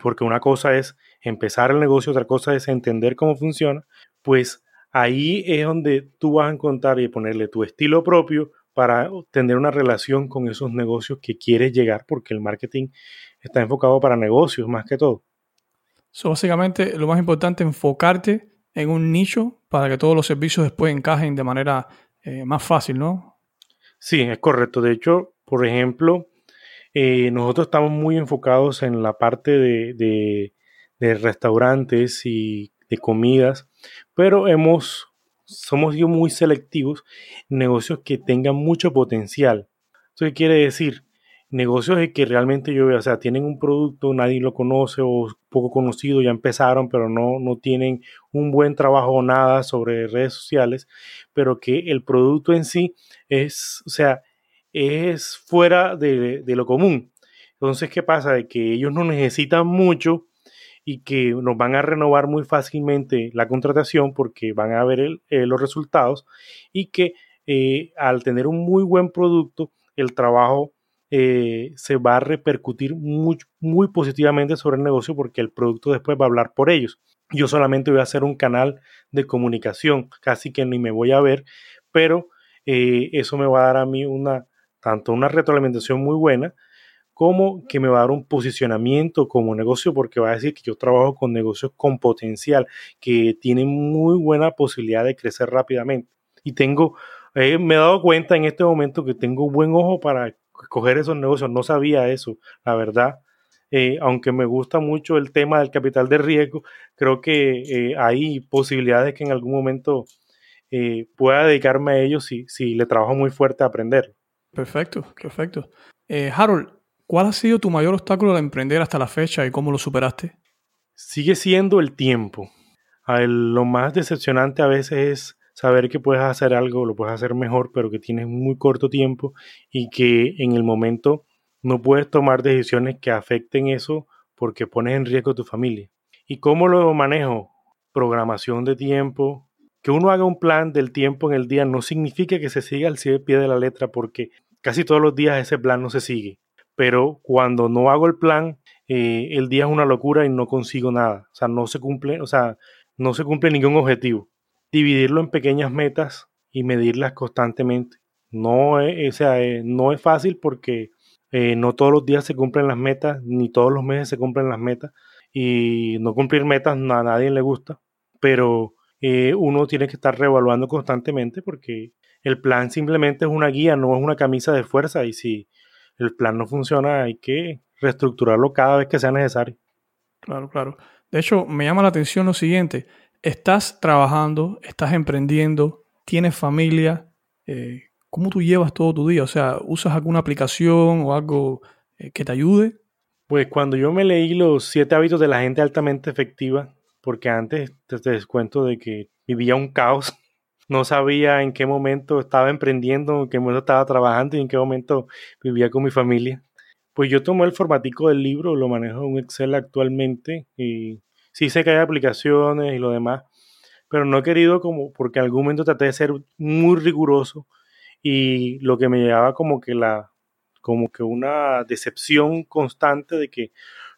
porque una cosa es empezar el negocio, otra cosa es entender cómo funciona, pues ahí es donde tú vas a encontrar y ponerle tu estilo propio para tener una relación con esos negocios que quieres llegar, porque el marketing está enfocado para negocios más que todo. So, básicamente, lo más importante es enfocarte en un nicho para que todos los servicios después encajen de manera eh, más fácil, ¿no? Sí, es correcto. De hecho, por ejemplo, eh, nosotros estamos muy enfocados en la parte de, de restaurantes y de comidas, pero hemos, somos muy selectivos negocios que tengan mucho potencial. ¿Eso qué quiere decir? Negocios que realmente yo veo, o sea, tienen un producto, nadie lo conoce o poco conocido, ya empezaron, pero no, no tienen un buen trabajo o nada sobre redes sociales, pero que el producto en sí es, o sea, es fuera de, de lo común. Entonces, ¿qué pasa? De que ellos no necesitan mucho y que nos van a renovar muy fácilmente la contratación porque van a ver eh, los resultados y que eh, al tener un muy buen producto, el trabajo eh, se va a repercutir muy, muy positivamente sobre el negocio porque el producto después va a hablar por ellos. Yo solamente voy a hacer un canal de comunicación, casi que ni me voy a ver, pero eso me va a dar a mí una, tanto una retroalimentación muy buena, como que me va a dar un posicionamiento como negocio porque va a decir que yo trabajo con negocios con potencial, que tienen muy buena posibilidad de crecer rápidamente. Y tengo, eh, me he dado cuenta en este momento que tengo buen ojo para escoger esos negocios. No sabía eso, la verdad. Eh, aunque me gusta mucho el tema del capital de riesgo, creo que eh, hay posibilidades que en algún momento pueda dedicarme a ellos si, si le trabajo muy fuerte a aprender. Perfecto, perfecto. Harold, ¿Cuál ha sido tu mayor obstáculo de emprender hasta la fecha y cómo lo superaste? Sigue siendo el tiempo. lo más decepcionante a veces es saber que puedes hacer algo, lo puedes hacer mejor, pero que tienes muy corto tiempo y que en el momento no puedes tomar decisiones que afecten eso porque pones en riesgo tu familia. ¿Y cómo lo manejo? Programación de tiempo. Que uno haga un plan del tiempo en el día no significa que se siga al pie de la letra porque casi todos los días ese plan no se sigue pero cuando no hago el plan, eh, el día es una locura y no consigo nada. O sea, no se cumple, o sea, no se cumple ningún objetivo. Dividirlo en pequeñas metas y medirlas constantemente. No es, eh, no es fácil porque eh, no todos los días se cumplen las metas, ni todos los meses se cumplen las metas. Y no cumplir metas a nadie le gusta, pero uno tiene que estar reevaluando constantemente porque el plan simplemente es una guía, no es una camisa de fuerza. Y si el plan no funciona, hay que reestructurarlo cada vez que sea necesario. Claro, claro. De hecho, me llama la atención lo siguiente. Estás trabajando, estás emprendiendo, tienes familia. Eh, ¿Cómo tú llevas todo tu día? O sea, ¿usas alguna aplicación o algo eh, que te ayude? Pues cuando yo me leí los siete hábitos de la gente altamente efectiva, porque antes te, te descuento de que vivía un caos (laughs) no sabía en qué momento estaba emprendiendo, en qué momento estaba trabajando y en qué momento vivía con mi familia. Pues yo tomé el formatico del libro, lo manejo en Excel actualmente y sí sé que hay aplicaciones y lo demás, pero no he querido como, porque en algún momento traté de ser muy riguroso y lo que me llevaba como que la, como que una decepción constante de que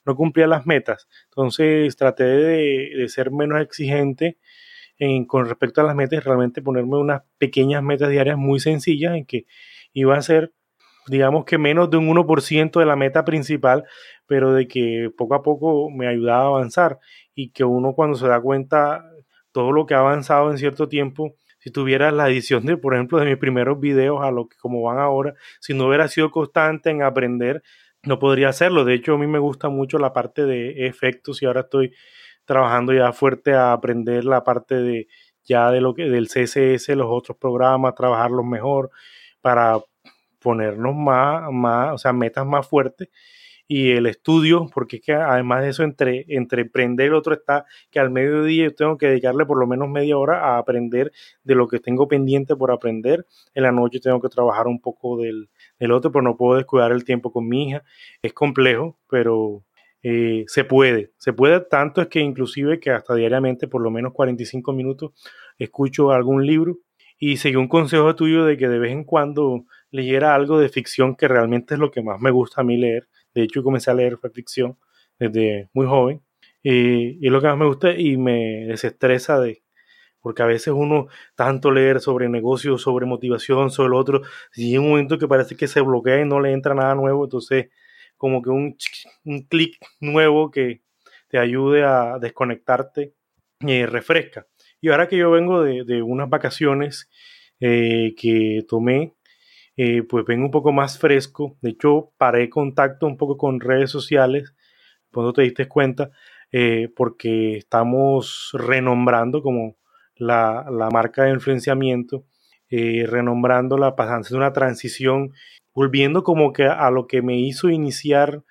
no cumplía las metas. Entonces traté de, de ser menos exigente con respecto a las metas, realmente ponerme unas pequeñas metas diarias muy sencillas en que iba a ser, digamos que menos de un 1% de la meta principal, pero de que poco a poco me ayudaba a avanzar y que uno cuando se da cuenta todo lo que ha avanzado en cierto tiempo, si tuviera la edición de, por ejemplo, de mis primeros videos a lo que como van ahora, si no hubiera sido constante en aprender, no podría hacerlo. De hecho, a mí me gusta mucho la parte de efectos y ahora estoy trabajando ya fuerte a aprender la parte de ya de lo que del CSS, los otros programas, trabajarlos mejor para ponernos más, más, o sea, metas más fuertes y el estudio, porque es que además de eso, entre, entre emprender, el otro está que al mediodía yo tengo que dedicarle por lo menos media hora a aprender de lo que tengo pendiente por aprender. En la noche tengo que trabajar un poco del, del otro, pero no puedo descuidar el tiempo con mi hija. Es complejo, pero eh, se puede, se puede tanto es que inclusive que hasta diariamente por lo menos 45 minutos escucho algún libro y seguí un consejo tuyo de que de vez en cuando leyera algo de ficción que realmente es lo que más me gusta a mí leer. De hecho, comencé a leer ficción desde muy joven eh, y es lo que más me gusta y me desestresa de, porque a veces uno tanto leer sobre negocios, sobre motivación, sobre lo otro, y en un momento que parece que se bloquea y no le entra nada nuevo, entonces como que un, un clic nuevo que te ayude a desconectarte y refresca. Y ahora que yo vengo de, unas vacaciones eh, que tomé, eh, pues vengo un poco más fresco. De hecho, paré contacto un poco con redes sociales, cuando te diste cuenta, eh, porque estamos renombrando como la, la marca de influenciamiento, renombrándola, pasando una transición volviendo como que a lo que me hizo iniciar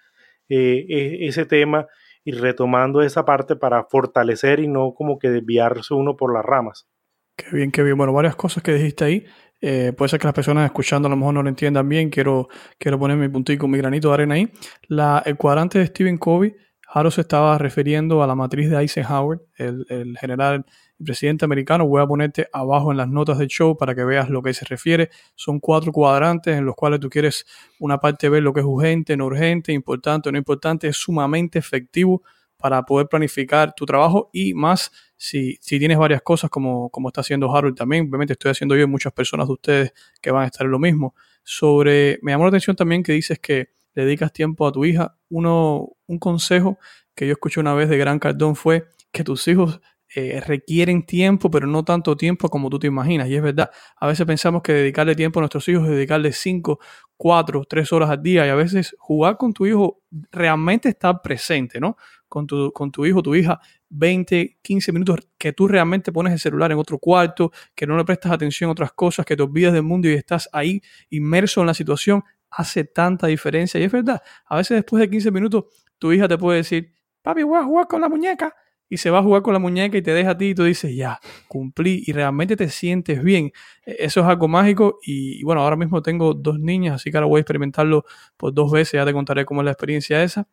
eh, e, ese tema y retomando esa parte para fortalecer y no como que desviarse uno por las ramas. Qué bien, qué bien. Bueno, varias cosas que dijiste ahí. Eh, puede ser que las personas escuchando a lo mejor no lo entiendan bien. Quiero, quiero poner mi puntito, mi granito de arena ahí. La, el cuadrante de Stephen Covey, Haro se estaba refiriendo a la matriz de Eisenhower, el, el general presidente americano. Voy a ponerte abajo en las notas del show para que veas lo que se refiere. Son cuatro cuadrantes en los cuales tú quieres una parte ver lo que es urgente, no urgente, importante no importante. Es sumamente efectivo para poder planificar tu trabajo y más si, tienes varias cosas como, está haciendo Harold también. Obviamente estoy haciendo yo y muchas personas de ustedes que van a estar en lo mismo. Sobre, me llamó la atención también que dices que dedicas tiempo a tu hija. Uno, un consejo que yo escuché una vez de Gran Cardón fue que tus hijos eh, requieren tiempo, pero no tanto tiempo como tú te imaginas. Y es verdad, a veces pensamos que dedicarle tiempo a nuestros hijos es dedicarle 5, 4, 3 horas al día y a veces jugar con tu hijo realmente estar presente, ¿no? Con tu, con tu hijo, tu hija, 20, 15 minutos que tú realmente pones el celular en otro cuarto, que no le prestas atención a otras cosas, que te olvidas del mundo y estás ahí inmerso en la situación, hace tanta diferencia. Y es verdad, a veces después de 15 minutos tu hija te puede decir, papi, voy a jugar con la muñeca y se va a jugar con la muñeca y te deja a ti y tú dices, ya, cumplí y realmente te sientes bien. E, eso es algo mágico y, bueno, ahora mismo tengo dos niñas, así que ahora voy a experimentarlo por dos veces, ya te contaré cómo es la experiencia esa.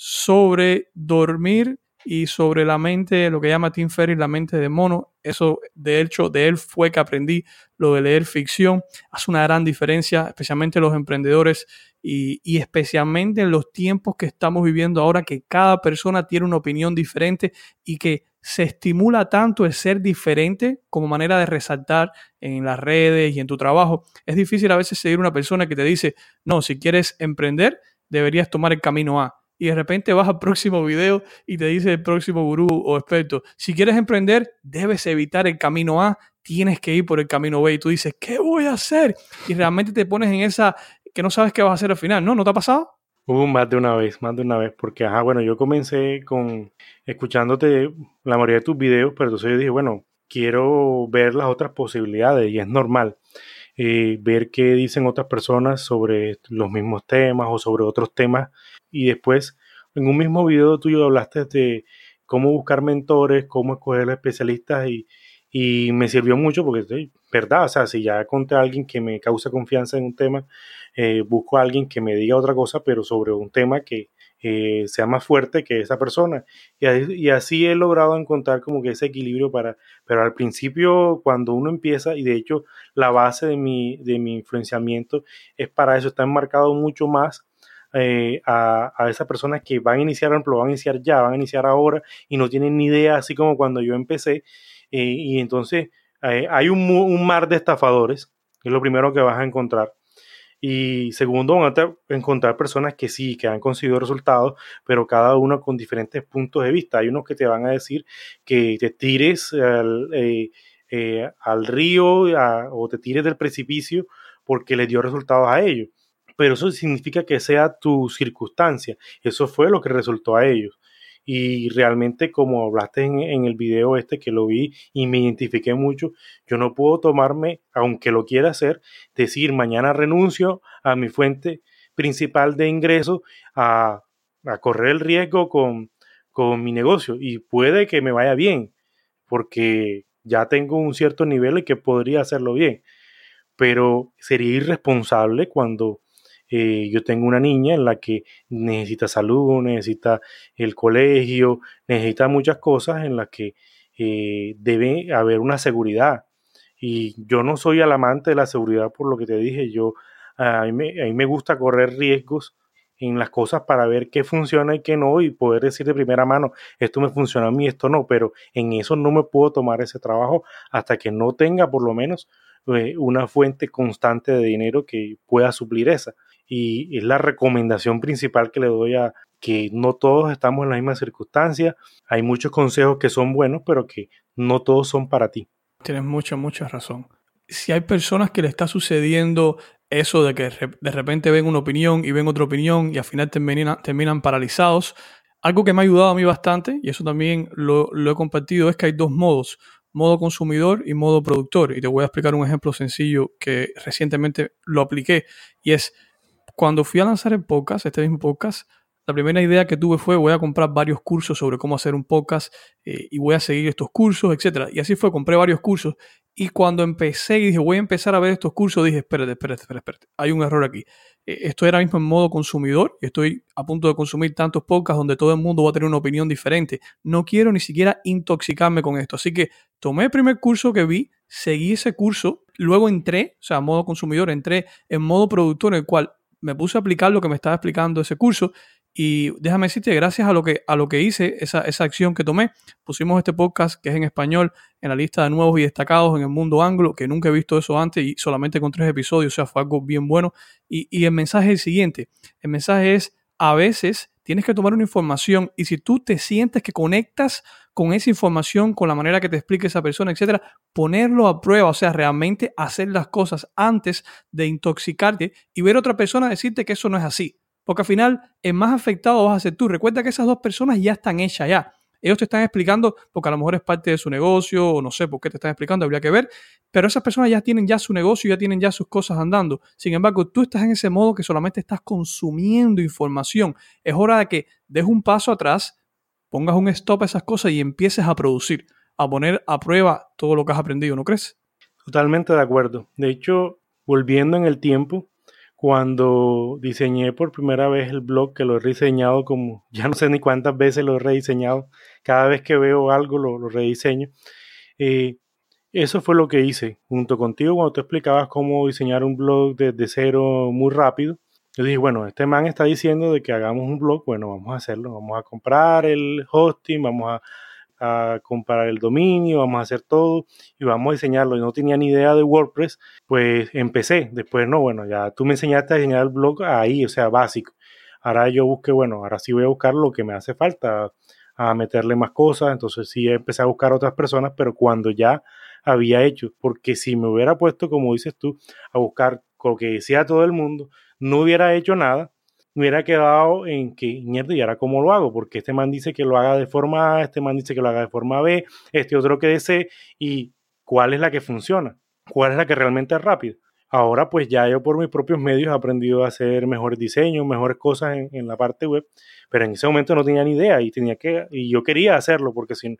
Sobre dormir y sobre la mente, lo que llama Tim Ferriss, la mente de mono. Eso, de hecho, de él fue que aprendí lo de leer ficción. Hace una gran diferencia, especialmente los emprendedores y, y, especialmente en los tiempos que estamos viviendo ahora, que cada persona tiene una opinión diferente y que se estimula tanto el ser diferente como manera de resaltar en las redes y en tu trabajo. Es difícil a veces seguir una persona que te dice, no, si quieres emprender, deberías tomar el camino A y de repente vas al próximo video y te dice el próximo gurú o experto, si quieres emprender, debes evitar el camino A, tienes que ir por el camino B y tú dices, ¿qué voy a hacer? Y realmente te pones en esa que no sabes qué vas a hacer al final, ¿no? ¿No te ha pasado? Uh, más de una vez, más de una vez, porque, ajá, bueno, yo comencé con escuchándote la mayoría de tus videos, pero entonces yo dije, bueno, quiero ver las otras posibilidades y es normal. Eh, ver qué dicen otras personas sobre los mismos temas o sobre otros temas y después en un mismo video tuyo hablaste de cómo buscar mentores, cómo escoger especialistas y, y me sirvió mucho porque verdad, o sea, si ya conté a alguien que me causa confianza en un tema, eh, busco a alguien que me diga otra cosa, pero sobre un tema que, eh, sea más fuerte que esa persona. Y, así he logrado encontrar como que ese equilibrio para, pero al principio cuando uno empieza, y de hecho la base de mi, de mi influenciamiento es para eso, está enmarcado mucho más eh, a, a, esas personas que van a iniciar, por ejemplo, van a iniciar ya, van a iniciar ahora y no tienen ni idea, así como cuando yo empecé. Eh, y entonces hay un, mar de estafadores, es lo primero que vas a encontrar. Y segundo, van a encontrar personas que sí, que han conseguido resultados, pero cada uno con diferentes puntos de vista. Hay unos que te van a decir que te tires al, eh, eh, al río o te tires del precipicio porque les dio resultados a ellos. Pero eso significa que sea tu circunstancia. Eso fue lo que resultó a ellos. Y realmente como hablaste en, el video este que lo vi y me identifiqué mucho, yo no puedo tomarme, aunque lo quiera hacer, decir mañana renuncio a mi fuente principal de ingreso a, correr el riesgo con, con mi negocio y puede que me vaya bien porque ya tengo un cierto nivel y que podría hacerlo bien, pero sería irresponsable cuando eh, yo tengo una niña en la que necesita salud, necesita el colegio, necesita muchas cosas en las que eh, debe haber una seguridad. Y yo no soy el amante de la seguridad por lo que te dije, yo a mí, me, a mí me gusta correr riesgos en las cosas para ver qué funciona y qué no y poder decir de primera mano, esto me funciona a mí, esto no, pero en eso no me puedo tomar ese trabajo hasta que no tenga por lo menos eh, una fuente constante de dinero que pueda suplir esa y es la recomendación principal que le doy a que no todos estamos en la misma circunstancia. Hay muchos consejos que son buenos, pero que no todos son para ti. Tienes mucha, mucha razón. Si hay personas que le está sucediendo eso de que de repente ven una opinión y ven otra opinión y al final terminan, terminan paralizados, algo que me ha ayudado a mí bastante, y eso también lo, lo he compartido, es que hay dos modos modo consumidor y modo productor. Y te voy a explicar un ejemplo sencillo que recientemente lo apliqué y es cuando fui a lanzar el podcast, este mismo podcast, la primera idea que tuve fue voy a comprar varios cursos sobre cómo hacer un podcast eh, y voy a seguir estos cursos, etc. Y así fue, compré varios cursos y cuando empecé y dije voy a empezar a ver estos cursos, dije espérate, espérate, espérate, espérate. hay un error aquí. Eh, estoy ahora mismo en modo consumidor y estoy a punto de consumir tantos podcasts donde todo el mundo va a tener una opinión diferente. No quiero ni siquiera intoxicarme con esto. Así que tomé el primer curso que vi, seguí ese curso, luego entré, o sea, modo consumidor, entré en modo productor en el cual me puse a aplicar lo que me estaba explicando ese curso Y déjame decirte, gracias a lo que, a lo que hice, esa, esa acción que tomé, pusimos este podcast que es en español en la lista de nuevos y destacados en el mundo anglo, que nunca he visto eso antes y solamente con tres episodios, o sea, fue algo bien bueno. Y, y el mensaje es el siguiente, el mensaje es, a veces tienes que tomar una información y si tú te sientes que conectas con esa información, con la manera que te explique esa persona, etcétera, ponerlo a prueba, o sea, realmente hacer las cosas antes de intoxicarte y ver otra persona decirte que eso no es así. Porque al final, el más afectado vas a ser tú. Recuerda que esas dos personas ya están hechas ya. Ellos te están explicando porque a lo mejor es parte de su negocio o no sé por qué te están explicando, habría que ver, pero esas personas ya tienen ya su negocio, ya tienen ya sus cosas andando. Sin embargo, tú estás en ese modo que solamente estás consumiendo información. Es hora de que des un paso atrás, pongas un stop a esas cosas y empieces a producir, a poner a prueba todo lo que has aprendido, ¿no crees? Totalmente de acuerdo. De hecho, volviendo en el tiempo, cuando diseñé por primera vez el blog, que lo he rediseñado como, (laughs) ya no sé ni cuántas veces lo he rediseñado, cada vez que veo algo lo, rediseño. Eh, eso fue lo que hice junto contigo cuando tú explicabas cómo diseñar un blog desde cero muy rápido. Yo dije, bueno, este man está diciendo de que hagamos un blog, bueno, vamos a hacerlo, vamos a comprar el hosting, vamos a a comprar el dominio, vamos a hacer todo y vamos a diseñarlo. Y no tenía ni idea de WordPress, pues empecé. Después, no, bueno, ya tú me enseñaste a diseñar el blog ahí, o sea, básico. Ahora yo busqué, bueno, ahora sí voy a buscar lo que me hace falta, a meterle más cosas. Entonces sí empecé a buscar otras personas, pero cuando ya había hecho, porque si me hubiera puesto, como dices tú, a buscar lo que decía todo el mundo, no hubiera hecho nada me hubiera quedado en que, mierda, ¿y ahora cómo lo hago? Porque este man dice que lo haga de forma A, este man dice que lo haga de forma B, este otro que de C, y cuál es la que funciona, cuál es la que realmente es rápida. Ahora pues ya yo por mis propios medios he aprendido a hacer mejores diseños, mejores cosas en, la parte web, pero en ese momento no tenía ni idea y tenía que y yo quería hacerlo porque si,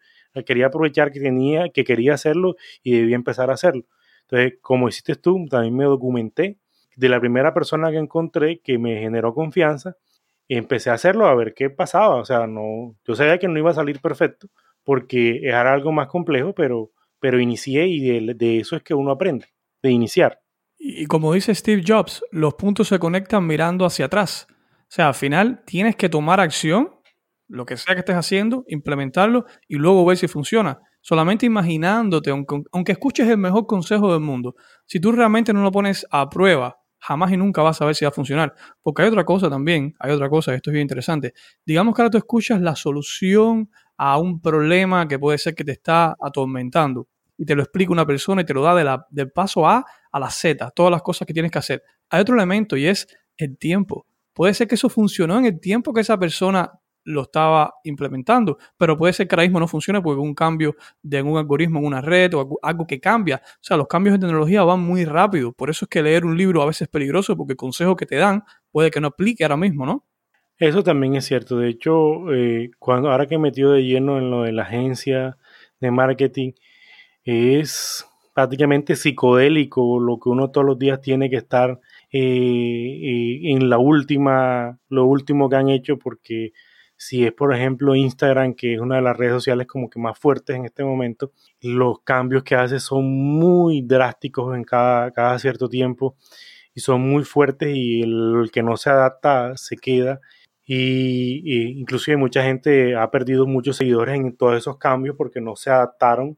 quería aprovechar que tenía que quería hacerlo y debía empezar a hacerlo. Entonces, como hiciste tú, también me documenté de la primera persona que encontré que me generó confianza, empecé a hacerlo a ver qué pasaba. O sea, no, yo sabía que no iba a salir perfecto porque era algo más complejo, pero, pero inicié y de, eso es que uno aprende, de iniciar. Y como dice Steve Jobs, los puntos se conectan mirando hacia atrás. O sea, al final tienes que tomar acción, lo que sea que estés haciendo, implementarlo y luego ver si funciona. Solamente imaginándote, aunque, aunque escuches el mejor consejo del mundo, si tú realmente no lo pones a prueba jamás y nunca vas a ver si va a funcionar. Porque hay otra cosa también, hay otra cosa, esto es bien interesante. Digamos que ahora tú escuchas la solución a un problema que puede ser que te está atormentando y te lo explica una persona y te lo da de la, del paso A a la Z, todas las cosas que tienes que hacer. Hay otro elemento y es el tiempo. Puede ser que eso funcionó en el tiempo que esa persona lo estaba implementando, pero puede ser que ahora mismo no funcione porque un cambio de un algoritmo en una red o algo que cambia. O sea, los cambios de tecnología van muy rápido. Por eso es que leer un libro a veces es peligroso porque el consejo que te dan puede que no aplique ahora mismo, ¿no? Eso también es cierto. De hecho, eh, cuando ahora que he metido de lleno en lo de la agencia de marketing, es prácticamente psicodélico lo que uno todos los días tiene que estar eh, eh, en la última, lo último que han hecho, porque si es por ejemplo Instagram, que es una de las redes sociales como que más fuertes en este momento, los cambios que hace son muy drásticos en cada, cada cierto tiempo y son muy fuertes y el, que no se adapta se queda. Y, inclusive mucha gente ha perdido muchos seguidores en todos esos cambios porque no se adaptaron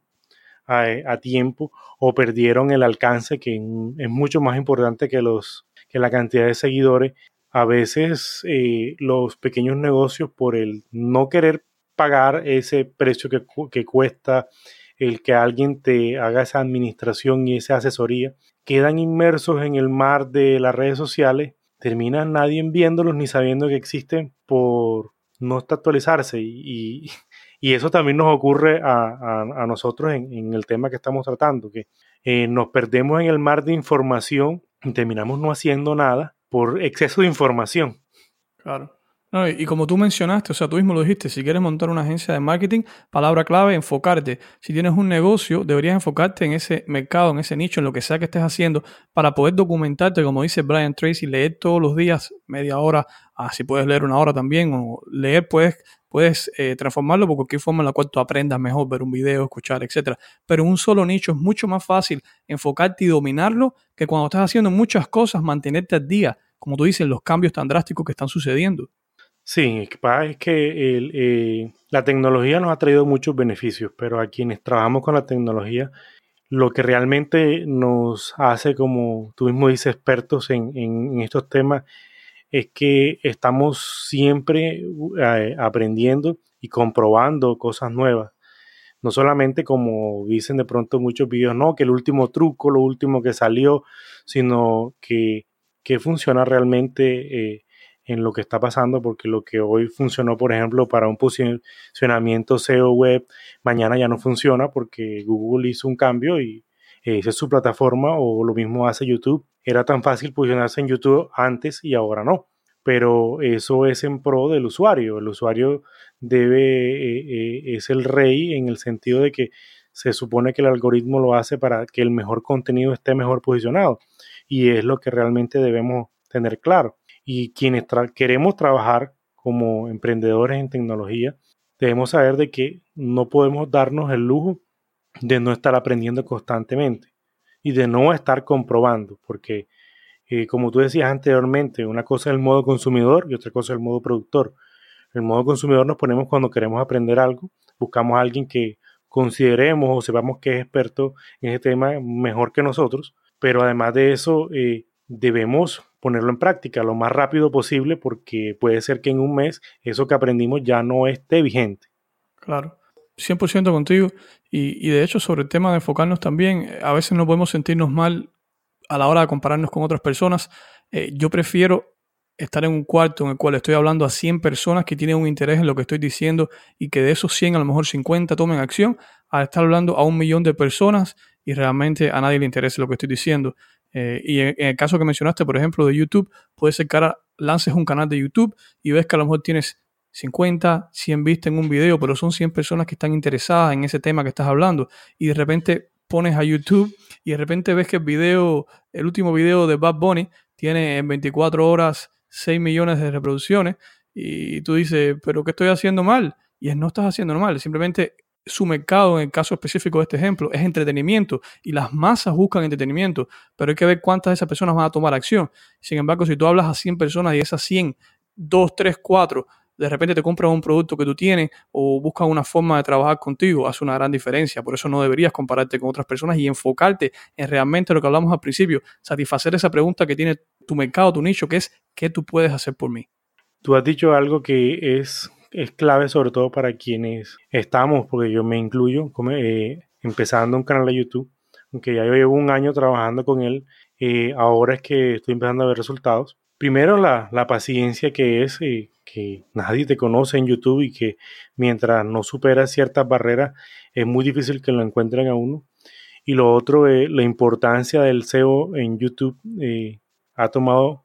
a, a tiempo o perdieron el alcance que es mucho más importante que los que la cantidad de seguidores a veces eh, los pequeños negocios por el no querer pagar ese precio que, que, cuesta el que alguien te haga esa administración y esa asesoría, quedan inmersos en el mar de las redes sociales, termina nadie viéndolos ni sabiendo que existen por no actualizarse. Y, (laughs) y, eso también nos ocurre a, a, nosotros en, en, el tema que estamos tratando, que eh, nos perdemos en el mar de información y terminamos no haciendo nada por exceso de información. Claro. y, como tú mencionaste, o sea, tú mismo lo dijiste, si quieres montar una agencia de marketing, palabra clave, enfocarte. Si tienes un negocio, deberías enfocarte en ese mercado, en ese nicho, en lo que sea que estés haciendo, para poder documentarte, como dice Brian Tracy, leer todos los días, media hora, así puedes leer una hora también, o leer puedes, puedes eh, transformarlo por cualquier forma en la cual tú aprendas mejor, ver un video, escuchar, etc. Pero en un solo nicho es mucho más fácil enfocarte y dominarlo que cuando estás haciendo muchas cosas, mantenerte al día, como tú dices, los cambios tan drásticos que están sucediendo. Sí, es que eh, la tecnología nos ha traído muchos beneficios, pero a quienes trabajamos con la tecnología, lo que realmente nos hace, como tú mismo dices, expertos en, estos temas, es que estamos siempre eh, aprendiendo y comprobando cosas nuevas. No solamente como dicen de pronto muchos videos, no, que el último truco, lo último que salió, sino que, que funciona realmente eh, en lo que está pasando, porque lo que hoy funcionó, por ejemplo, para un posicionamiento SEO web, mañana ya no funciona porque Google hizo un cambio y esa es su plataforma, o lo mismo hace YouTube. Era tan fácil posicionarse en YouTube antes y ahora no. Pero eso es en pro del usuario. El usuario debe, eh, eh, es el rey en el sentido de que se supone que el algoritmo lo hace para que el mejor contenido esté mejor posicionado. Y es lo que realmente debemos tener claro y quienes queremos trabajar como emprendedores en tecnología, debemos saber de que no podemos darnos el lujo de no estar aprendiendo constantemente y de no estar comprobando, porque eh, como tú decías anteriormente, una cosa es el modo consumidor y otra cosa es el modo productor. El modo consumidor nos ponemos cuando queremos aprender algo, buscamos a alguien que consideremos o sepamos que es experto en ese tema mejor que nosotros, pero además de eso eh, debemos ponerlo en práctica lo más rápido posible porque puede ser que en un mes eso que aprendimos ya no esté vigente. Claro, 100% contigo. Y, de hecho sobre el tema de enfocarnos también, a veces no podemos sentirnos mal a la hora de compararnos con otras personas. Eh, yo prefiero estar en un cuarto en el cual estoy hablando a 100 personas que tienen un interés en lo que estoy diciendo y que de esos 100 a lo mejor 50 tomen acción, a estar hablando a un millón de personas y realmente a nadie le interese lo que estoy diciendo. Eh, y en, el caso que mencionaste, por ejemplo, de YouTube, puede ser que ahora lances un canal de YouTube y ves que a lo mejor tienes 50, 100 vistas en un video, pero son 100 personas que están interesadas en ese tema que estás hablando. Y de repente pones a YouTube y de repente ves que el video, el último video de Bad Bunny, tiene en 24 horas 6 millones de reproducciones. Y tú dices, ¿pero qué estoy haciendo mal? Y no estás haciendo mal, simplemente su mercado, en el caso específico de este ejemplo, es entretenimiento y las masas buscan entretenimiento, pero hay que ver cuántas de esas personas van a tomar acción. Sin embargo, si tú hablas a 100 personas y esas 100, 2, 3, 4, de repente te compras un producto que tú tienes o buscas una forma de trabajar contigo, hace una gran diferencia. Por eso no deberías compararte con otras personas y enfocarte en realmente lo que hablamos al principio, satisfacer esa pregunta que tiene tu mercado, tu nicho, que es ¿qué tú puedes hacer por mí? Tú has dicho algo que es es clave sobre todo para quienes estamos, porque yo me incluyo, como, eh, empezando un canal de YouTube, aunque ya yo llevo un año trabajando con él, eh, ahora es que estoy empezando a ver resultados. Primero la, la paciencia que es eh, que nadie te conoce en YouTube y que mientras no superas ciertas barreras es muy difícil que lo encuentren a uno. Y lo otro, es la importancia del SEO en YouTube ha tomado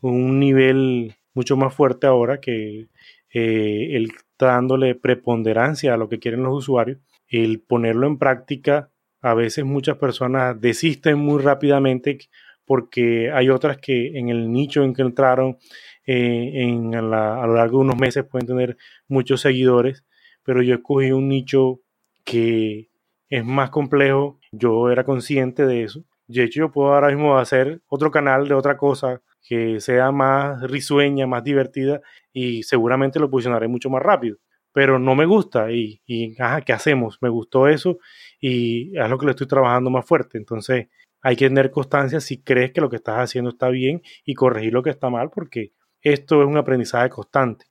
un nivel mucho más fuerte ahora que eh, el dándole preponderancia a lo que quieren los usuarios, el ponerlo en práctica, a veces muchas personas desisten muy rápidamente porque hay otras que en el nicho en que entraron eh, en a lo largo de unos meses pueden tener muchos seguidores, pero yo escogí un nicho que es más complejo, yo era consciente de eso. De hecho, yo puedo ahora mismo hacer otro canal de otra cosa que sea más risueña, más divertida y seguramente lo posicionaré mucho más rápido. Pero no me gusta y, y ajá, ¿qué hacemos? Me gustó eso y es lo que le estoy trabajando más fuerte. Entonces hay que tener constancia si crees que lo que estás haciendo está bien y corregir lo que está mal porque esto es un aprendizaje constante.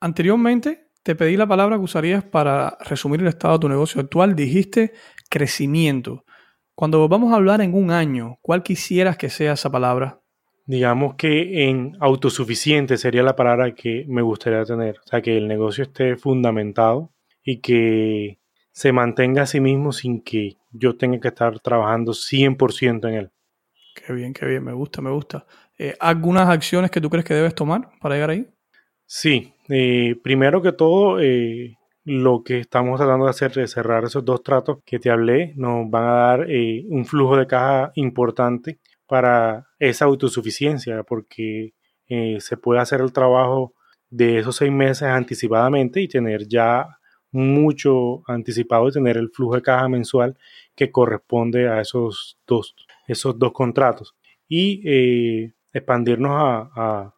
Anteriormente te pedí la palabra que usarías para resumir el estado de tu negocio actual. Dijiste crecimiento. Cuando vamos a hablar en un año, ¿cuál quisieras que sea esa palabra? digamos que en autosuficiente sería la palabra que me gustaría tener. O sea, que el negocio esté fundamentado y que se mantenga a sí mismo sin que yo tenga que estar trabajando 100% en él. Qué bien, qué bien, me gusta, me gusta. Eh, ¿Algunas acciones que tú crees que debes tomar para llegar ahí? Sí, eh, primero que todo, eh, lo que estamos tratando de hacer de cerrar esos dos tratos que te hablé nos van a dar un flujo de caja importante para esa autosuficiencia, porque eh, se puede hacer el trabajo de esos seis meses anticipadamente y tener ya mucho anticipado y tener el flujo de caja mensual que corresponde a esos dos, esos dos contratos. Y eh, expandirnos a,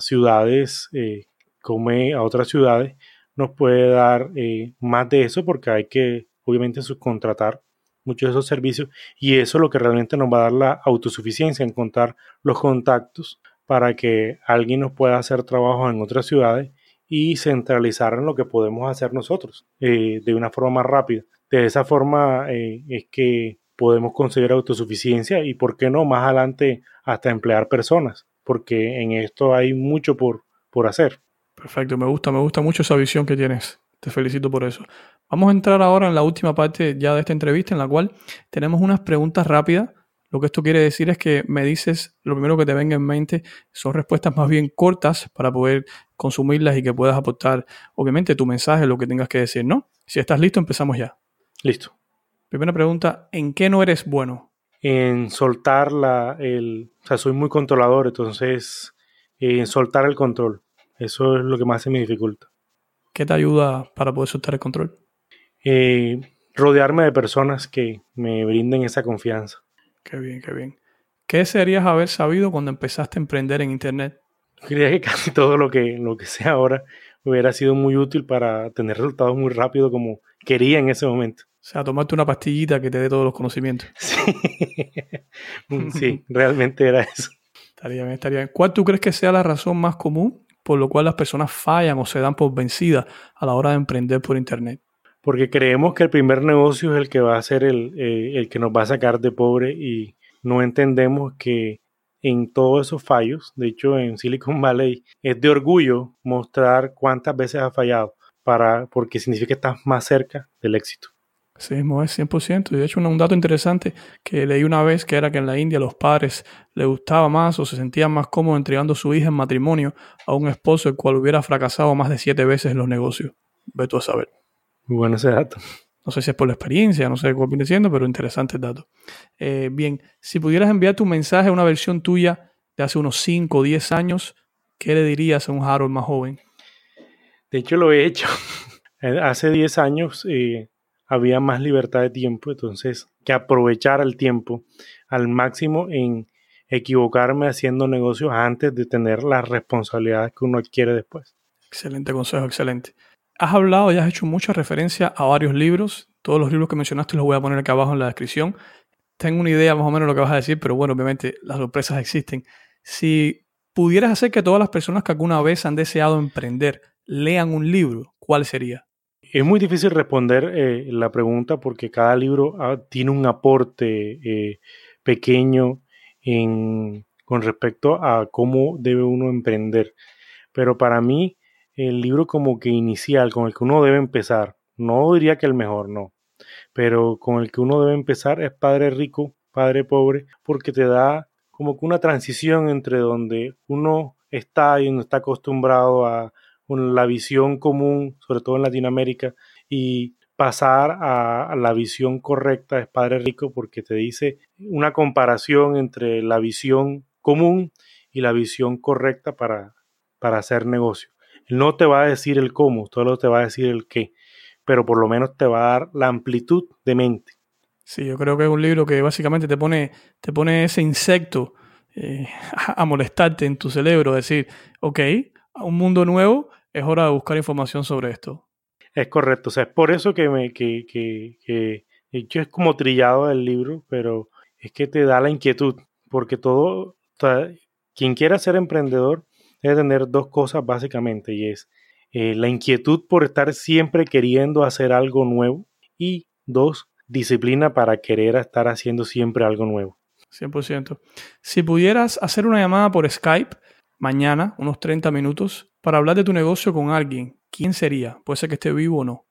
ciudades eh, come a otras ciudades, nos puede dar eh, más de eso porque hay que obviamente subcontratar muchos de esos servicios y eso es lo que realmente nos va a dar la autosuficiencia, encontrar los contactos para que alguien nos pueda hacer trabajo en otras ciudades y centralizar en lo que podemos hacer nosotros eh, de una forma más rápida. De esa forma es que podemos conseguir autosuficiencia y, ¿por qué no, más adelante hasta emplear personas? Porque en esto hay mucho por, por hacer. Perfecto, me gusta, me gusta mucho esa visión que tienes. Te felicito por eso. Vamos a entrar ahora en la última parte ya de esta entrevista en la cual tenemos unas preguntas rápidas. Lo que esto quiere decir es que me dices lo primero que te venga en mente. Son respuestas más bien cortas para poder consumirlas y que puedas aportar, obviamente, tu mensaje, lo que tengas que decir, ¿no? Si estás listo, empezamos ya. Listo. Primera pregunta, ¿en qué no eres bueno? En soltar la, el, o sea, soy muy controlador, entonces en soltar el control. Eso es lo que más se me dificulta. ¿Qué te ayuda para poder soltar el control? Eh, rodearme de personas que me brinden esa confianza. Qué bien, qué bien. ¿Qué desearías haber sabido cuando empezaste a emprender en Internet? Creía que casi todo lo que, lo que sé ahora hubiera sido muy útil para tener resultados muy rápido como quería en ese momento. O sea, tomarte una pastillita que te dé todos los conocimientos. (laughs) Sí, sí realmente era eso. Estaría bien, estaría bien. ¿Cuál tú crees que sea la razón más común por lo cual las personas fallan o se dan por vencidas a la hora de emprender por Internet? Porque creemos que el primer negocio es el que va a ser el, eh, el que nos va a sacar de pobre y no entendemos que en todos esos fallos, de hecho en Silicon Valley es de orgullo mostrar cuántas veces ha fallado, para, porque significa que estás más cerca del éxito. Sí, es 100%. Y de hecho, un dato interesante que leí una vez que era que en la India los padres les gustaba más o se sentían más cómodos entregando a su hija en matrimonio a un esposo el cual hubiera fracasado más de siete veces en los negocios. Ve tú a saber. Muy bueno ese dato. No sé si es por la experiencia, no sé cuál viene siendo, pero interesante el dato. Eh, bien, si pudieras enviar tu mensaje a una versión tuya de hace unos 5 o 10 años, ¿qué le dirías a un Harold más joven? De hecho, lo he hecho. (laughs) hace 10 años eh, había más libertad de tiempo, entonces que aprovechar el tiempo al máximo en equivocarme haciendo negocios antes de tener las responsabilidades que uno adquiere después. Excelente consejo, excelente. Has hablado y has hecho mucha referencia a varios libros. Todos los libros que mencionaste los voy a poner acá abajo en la descripción. Tengo una idea más o menos de lo que vas a decir, pero bueno, obviamente las sorpresas existen. Si pudieras hacer que todas las personas que alguna vez han deseado emprender lean un libro, ¿cuál sería? Es muy difícil responder eh, la pregunta porque cada libro ah, tiene un aporte eh, pequeño con respecto a cómo debe uno emprender. Pero para mí, el libro como que inicial, con el que uno debe empezar, no diría que el mejor, no, pero con el que uno debe empezar es Padre Rico, Padre Pobre, porque te da como que una transición entre donde uno está y uno está acostumbrado a con la visión común, sobre todo en Latinoamérica, y pasar a, la visión correcta es Padre Rico porque te dice una comparación entre la visión común y la visión correcta para, para hacer negocio. No te va a decir el cómo, solo te va a decir el qué, pero por lo menos te va a dar la amplitud de mente. Sí, yo creo que es un libro que básicamente te pone, te pone ese insecto eh, (laughs) a molestarte en tu cerebro, decir, ok, un mundo nuevo, es hora de buscar información sobre esto. Es correcto, o sea, es por eso que me que, que, que hecho es como trillado el libro, pero es que te da la inquietud, porque todo, quien quiera ser emprendedor debe tener dos cosas básicamente, y es eh, la inquietud por estar siempre queriendo hacer algo nuevo, y dos, disciplina para querer estar haciendo siempre algo nuevo. 100%. Si pudieras hacer una llamada por Skype mañana, unos 30 minutos, para hablar de tu negocio con alguien, ¿quién sería? Puede ser que esté vivo o no.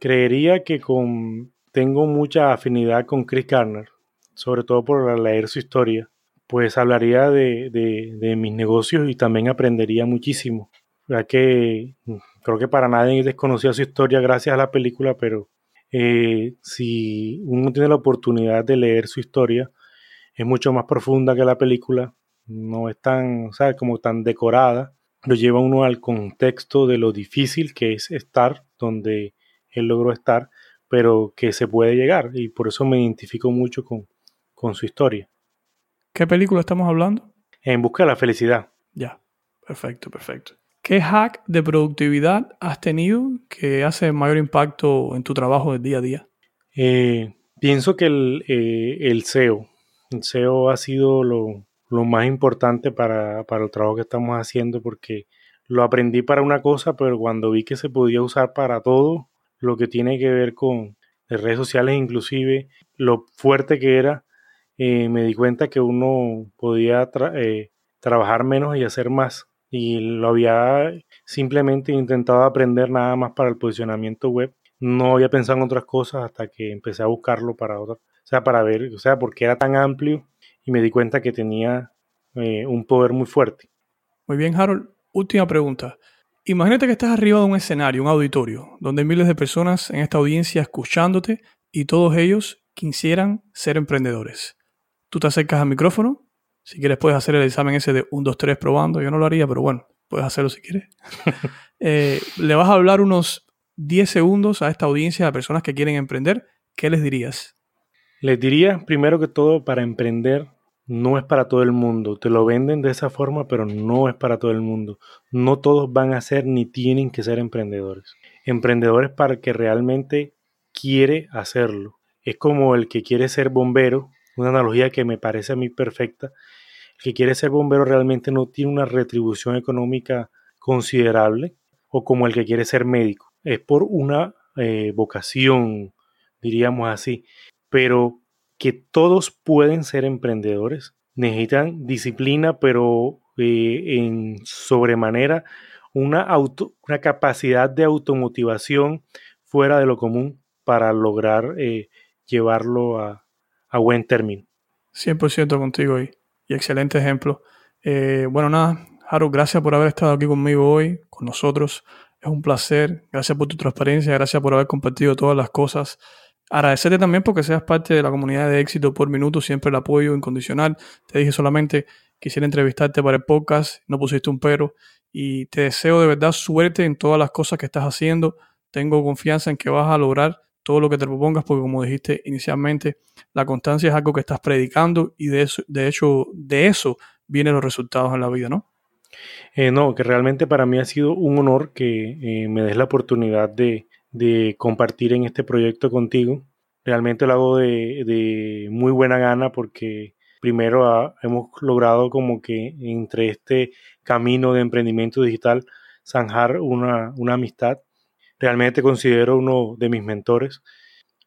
Creería que con, tengo mucha afinidad con Chris Garner, sobre todo por leer su historia. Pues hablaría de, de, mis negocios y también aprendería muchísimo. Ya que creo que para nadie desconocía su historia gracias a la película, pero eh, si uno tiene la oportunidad de leer su historia, es mucho más profunda que la película. No es tan, o como tan decorada lo lleva uno al contexto de lo difícil que es estar donde él logró estar, pero que se puede llegar. Y por eso me identifico mucho con, con su historia. ¿Qué película estamos hablando? En busca de la felicidad. Ya, perfecto, perfecto. ¿Qué hack de productividad has tenido que hace mayor impacto en tu trabajo del día a día? Eh, pienso que el, eh, el, SEO, el SEO ha sido lo, lo más importante para, para, el trabajo que estamos haciendo porque lo aprendí para una cosa, pero cuando vi que se podía usar para todo lo que tiene que ver con redes sociales, inclusive lo fuerte que era, eh, me di cuenta que uno podía trabajar menos y hacer más y lo había simplemente intentado aprender nada más para el posicionamiento web. No había pensado en otras cosas hasta que empecé a buscarlo para otra, o sea, para ver, o sea, porque era tan amplio y me di cuenta que tenía eh, un poder muy fuerte. Muy bien, Harold. Última pregunta. Imagínate que estás arriba de un escenario, un auditorio, donde hay miles de personas en esta audiencia escuchándote y todos ellos quisieran ser emprendedores. Tú te acercas al micrófono si quieres puedes hacer el examen ese de 1, 2, 3 probando. Yo no lo haría, pero bueno, puedes hacerlo si quieres. (laughs) Eh, le vas a hablar unos 10 segundos a esta audiencia de personas que quieren emprender. ¿Qué les dirías? Les diría, primero que todo, para emprender no es para todo el mundo. Te lo venden de esa forma, pero no es para todo el mundo. No todos van a ser ni tienen que ser emprendedores. Emprendedores para el que realmente quiere hacerlo. Es como el que quiere ser bombero una analogía que me parece a mí perfecta. El que quiere ser bombero realmente no tiene una retribución económica considerable o como el que quiere ser médico. Es por una eh, vocación, diríamos así. Pero que todos pueden ser emprendedores, necesitan disciplina, pero eh, en sobremanera una, auto, una capacidad de automotivación fuera de lo común para lograr eh, llevarlo a, a buen término. 100% contigo y, y excelente ejemplo. Eh, bueno, nada, Harold, gracias por haber estado aquí conmigo hoy, con nosotros. Es un placer. Gracias por tu transparencia, gracias por haber compartido todas las cosas. Agradecerte también porque seas parte de la comunidad de éxito por minuto, siempre el apoyo incondicional. Te dije solamente quisiera entrevistarte para el podcast, no pusiste un pero y te deseo de verdad suerte en todas las cosas que estás haciendo. Tengo confianza en que vas a lograr todo lo que te propongas, porque como dijiste inicialmente, la constancia es algo que estás predicando y de, eso, de hecho de eso vienen los resultados en la vida, ¿no? Eh, no, que realmente para mí ha sido un honor que eh, me des la oportunidad de, compartir en este proyecto contigo. Realmente lo hago de, muy buena gana porque primero hemos logrado como que entre este camino de emprendimiento digital zanjar una, una amistad realmente considero uno de mis mentores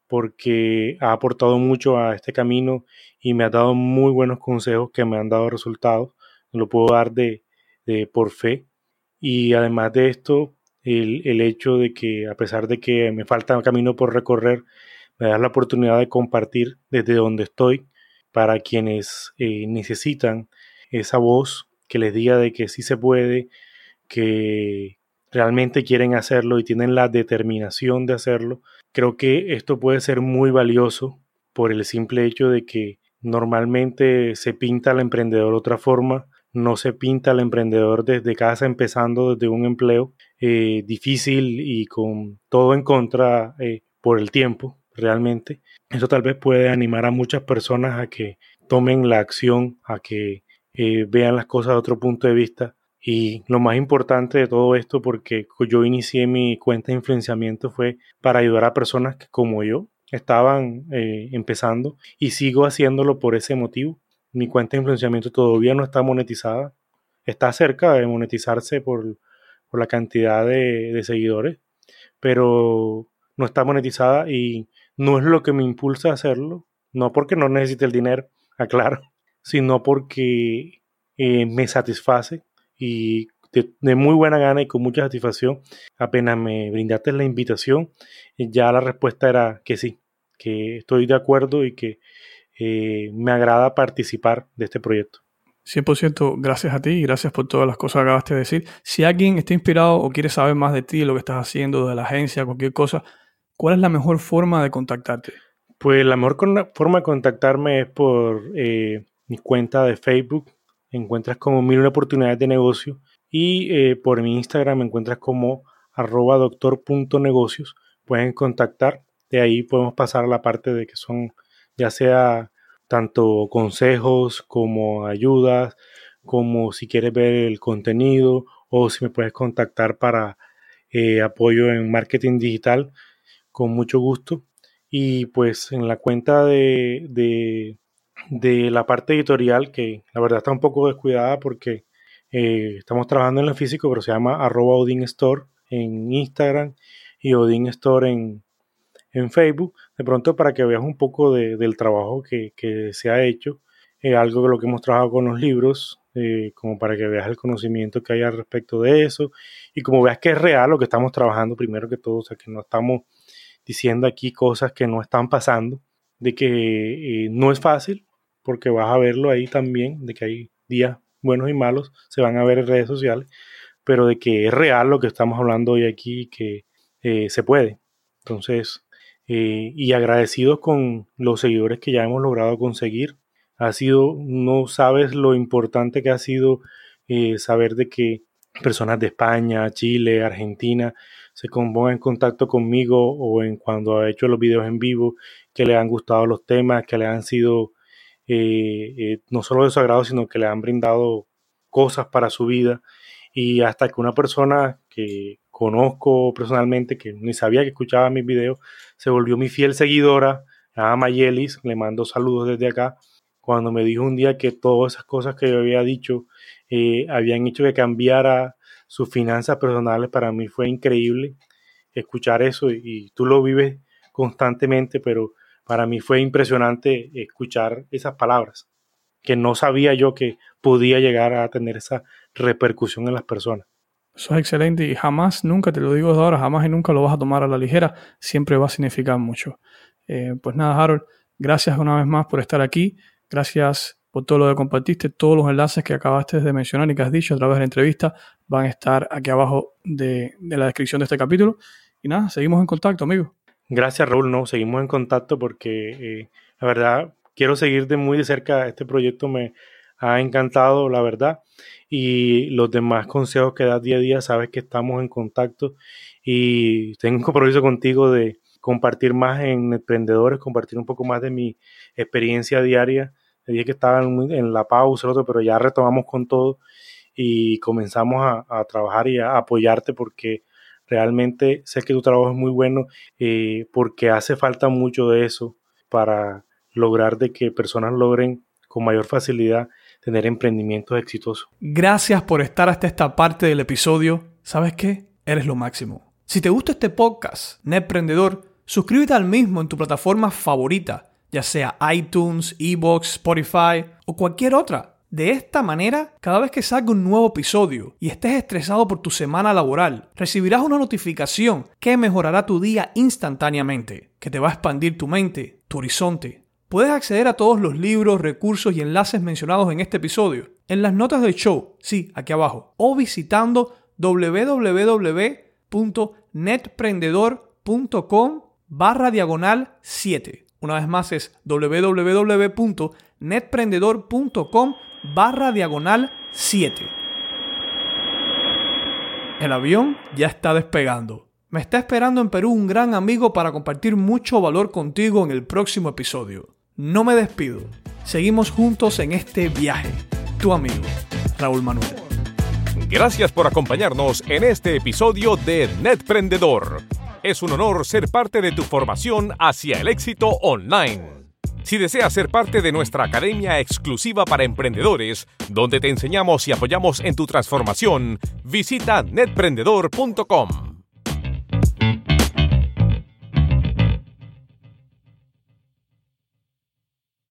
porque ha aportado mucho a este camino y me ha dado muy buenos consejos que me han dado resultados. Lo puedo dar de, por fe. Y además de esto, el, hecho de que a pesar de que me falta camino por recorrer, me da la oportunidad de compartir desde donde estoy para quienes eh, necesitan esa voz que les diga de que sí se puede, que realmente quieren hacerlo y tienen la determinación de hacerlo, creo que esto puede ser muy valioso por el simple hecho de que normalmente se pinta al emprendedor de otra forma, no se pinta al emprendedor desde casa empezando desde un empleo eh, difícil y con todo en contra eh, por el tiempo realmente. Eso tal vez puede animar a muchas personas a que tomen la acción, a que eh, vean las cosas de otro punto de vista y lo más importante de todo esto, porque yo inicié mi cuenta de influenciamiento, fue para ayudar a personas que como yo estaban empezando y sigo haciéndolo por ese motivo. Mi cuenta de influenciamiento todavía no está monetizada, está cerca de monetizarse por, la cantidad de, de seguidores, pero no está monetizada y no es lo que me impulsa a hacerlo, no porque no necesite el dinero, (laughs) aclaro, sino porque eh, me satisface y de, muy buena gana y con mucha satisfacción, apenas me brindaste la invitación, ya la respuesta era que sí, que estoy de acuerdo y que eh, me agrada participar de este proyecto. 100% gracias a ti y gracias por todas las cosas que acabaste de decir. Si alguien está inspirado o quiere saber más de ti, lo que estás haciendo, de la agencia, cualquier cosa, ¿cuál es la mejor forma de contactarte? Pues la mejor forma de contactarme es por eh, mi cuenta de Facebook, encuentras como mil oportunidades de negocio y eh, por mi Instagram me encuentras como arroba doctor.negocios. Pueden contactar, de ahí podemos pasar a la parte de que son ya sea tanto consejos como ayudas, como si quieres ver el contenido o si me puedes contactar para eh, apoyo en marketing digital, con mucho gusto. Y pues en la cuenta de, de, la parte editorial, que la verdad está un poco descuidada porque eh, estamos trabajando en lo físico, pero se llama arroba Odin Store en Instagram y Odin Store en, en Facebook, de pronto para que veas un poco del trabajo que, se ha hecho, eh, algo de lo que hemos trabajado con los libros, eh, como para que veas el conocimiento que hay al respecto de eso y como veas que es real lo que estamos trabajando primero que todo, o sea, que no estamos diciendo aquí cosas que no están pasando, de que eh, no es fácil, porque vas a verlo ahí también, de que hay días buenos y malos, se van a ver en redes sociales, pero de que es real lo que estamos hablando hoy aquí, que se puede. Entonces, eh, y agradecidos con los seguidores que ya hemos logrado conseguir. Ha sido, no sabes lo importante que ha sido eh, saber de que personas de España, Chile, Argentina se pongan en contacto conmigo o en cuando ha hecho los videos en vivo, que le han gustado los temas, que le han sido eh, no solo de su agrado, sino que le han brindado cosas para su vida. Y hasta que una persona que conozco personalmente, que ni sabía que escuchaba mis videos, se volvió mi fiel seguidora, a Mayelis, le mando saludos desde acá, cuando me dijo un día que todas esas cosas que yo había dicho eh, habían hecho que cambiara sus finanzas personales, para mí fue increíble escuchar eso y, tú lo vives constantemente, pero para mí fue impresionante escuchar esas palabras, que no sabía yo que podía llegar a tener esa repercusión en las personas. Eso es excelente y jamás, nunca te lo digo desde ahora, jamás y nunca lo vas a tomar a la ligera, siempre va a significar mucho. Eh, pues nada, Harold, gracias una vez más por estar aquí, gracias por todo lo que compartiste, todos los enlaces que acabaste de mencionar y que has dicho a través de la entrevista van a estar aquí abajo de, la descripción de este capítulo. Y nada, seguimos en contacto, amigo. Gracias, Raúl, no, seguimos en contacto porque eh, la verdad quiero seguir de muy de cerca este proyecto, me ha encantado, la verdad y los demás consejos que das día a día, sabes que estamos en contacto y tengo un compromiso contigo de compartir más en emprendedores, compartir un poco más de mi experiencia diaria. El día que estaba en, la pausa, otro, pero ya retomamos con todo y comenzamos a, trabajar y a apoyarte porque realmente sé que tu trabajo es muy bueno eh, porque hace falta mucho de eso para lograr de que personas logren con mayor facilidad tener emprendimientos exitosos. Gracias por estar hasta esta parte del episodio. ¿Sabes qué? Eres lo máximo. Si te gusta este podcast, Netprendedor, suscríbete al mismo en tu plataforma favorita, ya sea iTunes, Evox, Spotify o cualquier otra. De esta manera, cada vez que salga un nuevo episodio y estés estresado por tu semana laboral, recibirás una notificación que mejorará tu día instantáneamente, que te va a expandir tu mente, tu horizonte Puedes acceder a todos los libros, recursos y enlaces mencionados en este episodio en las notas del show, sí, aquí abajo, o visitando www.netprendedor.com barra diagonal 7. Una vez más es www.netprendedor.com barra diagonal 7. El avión ya está despegando. Me está esperando en Perú un gran amigo para compartir mucho valor contigo en el próximo episodio. No me despido. Seguimos juntos en este viaje. Tu amigo, Raúl Manuel. Gracias por acompañarnos en este episodio de Netprendedor. Es un honor ser parte de tu formación hacia el éxito online. Si deseas ser parte de nuestra academia exclusiva para emprendedores, donde te enseñamos y apoyamos en tu transformación, visita netprendedor.com.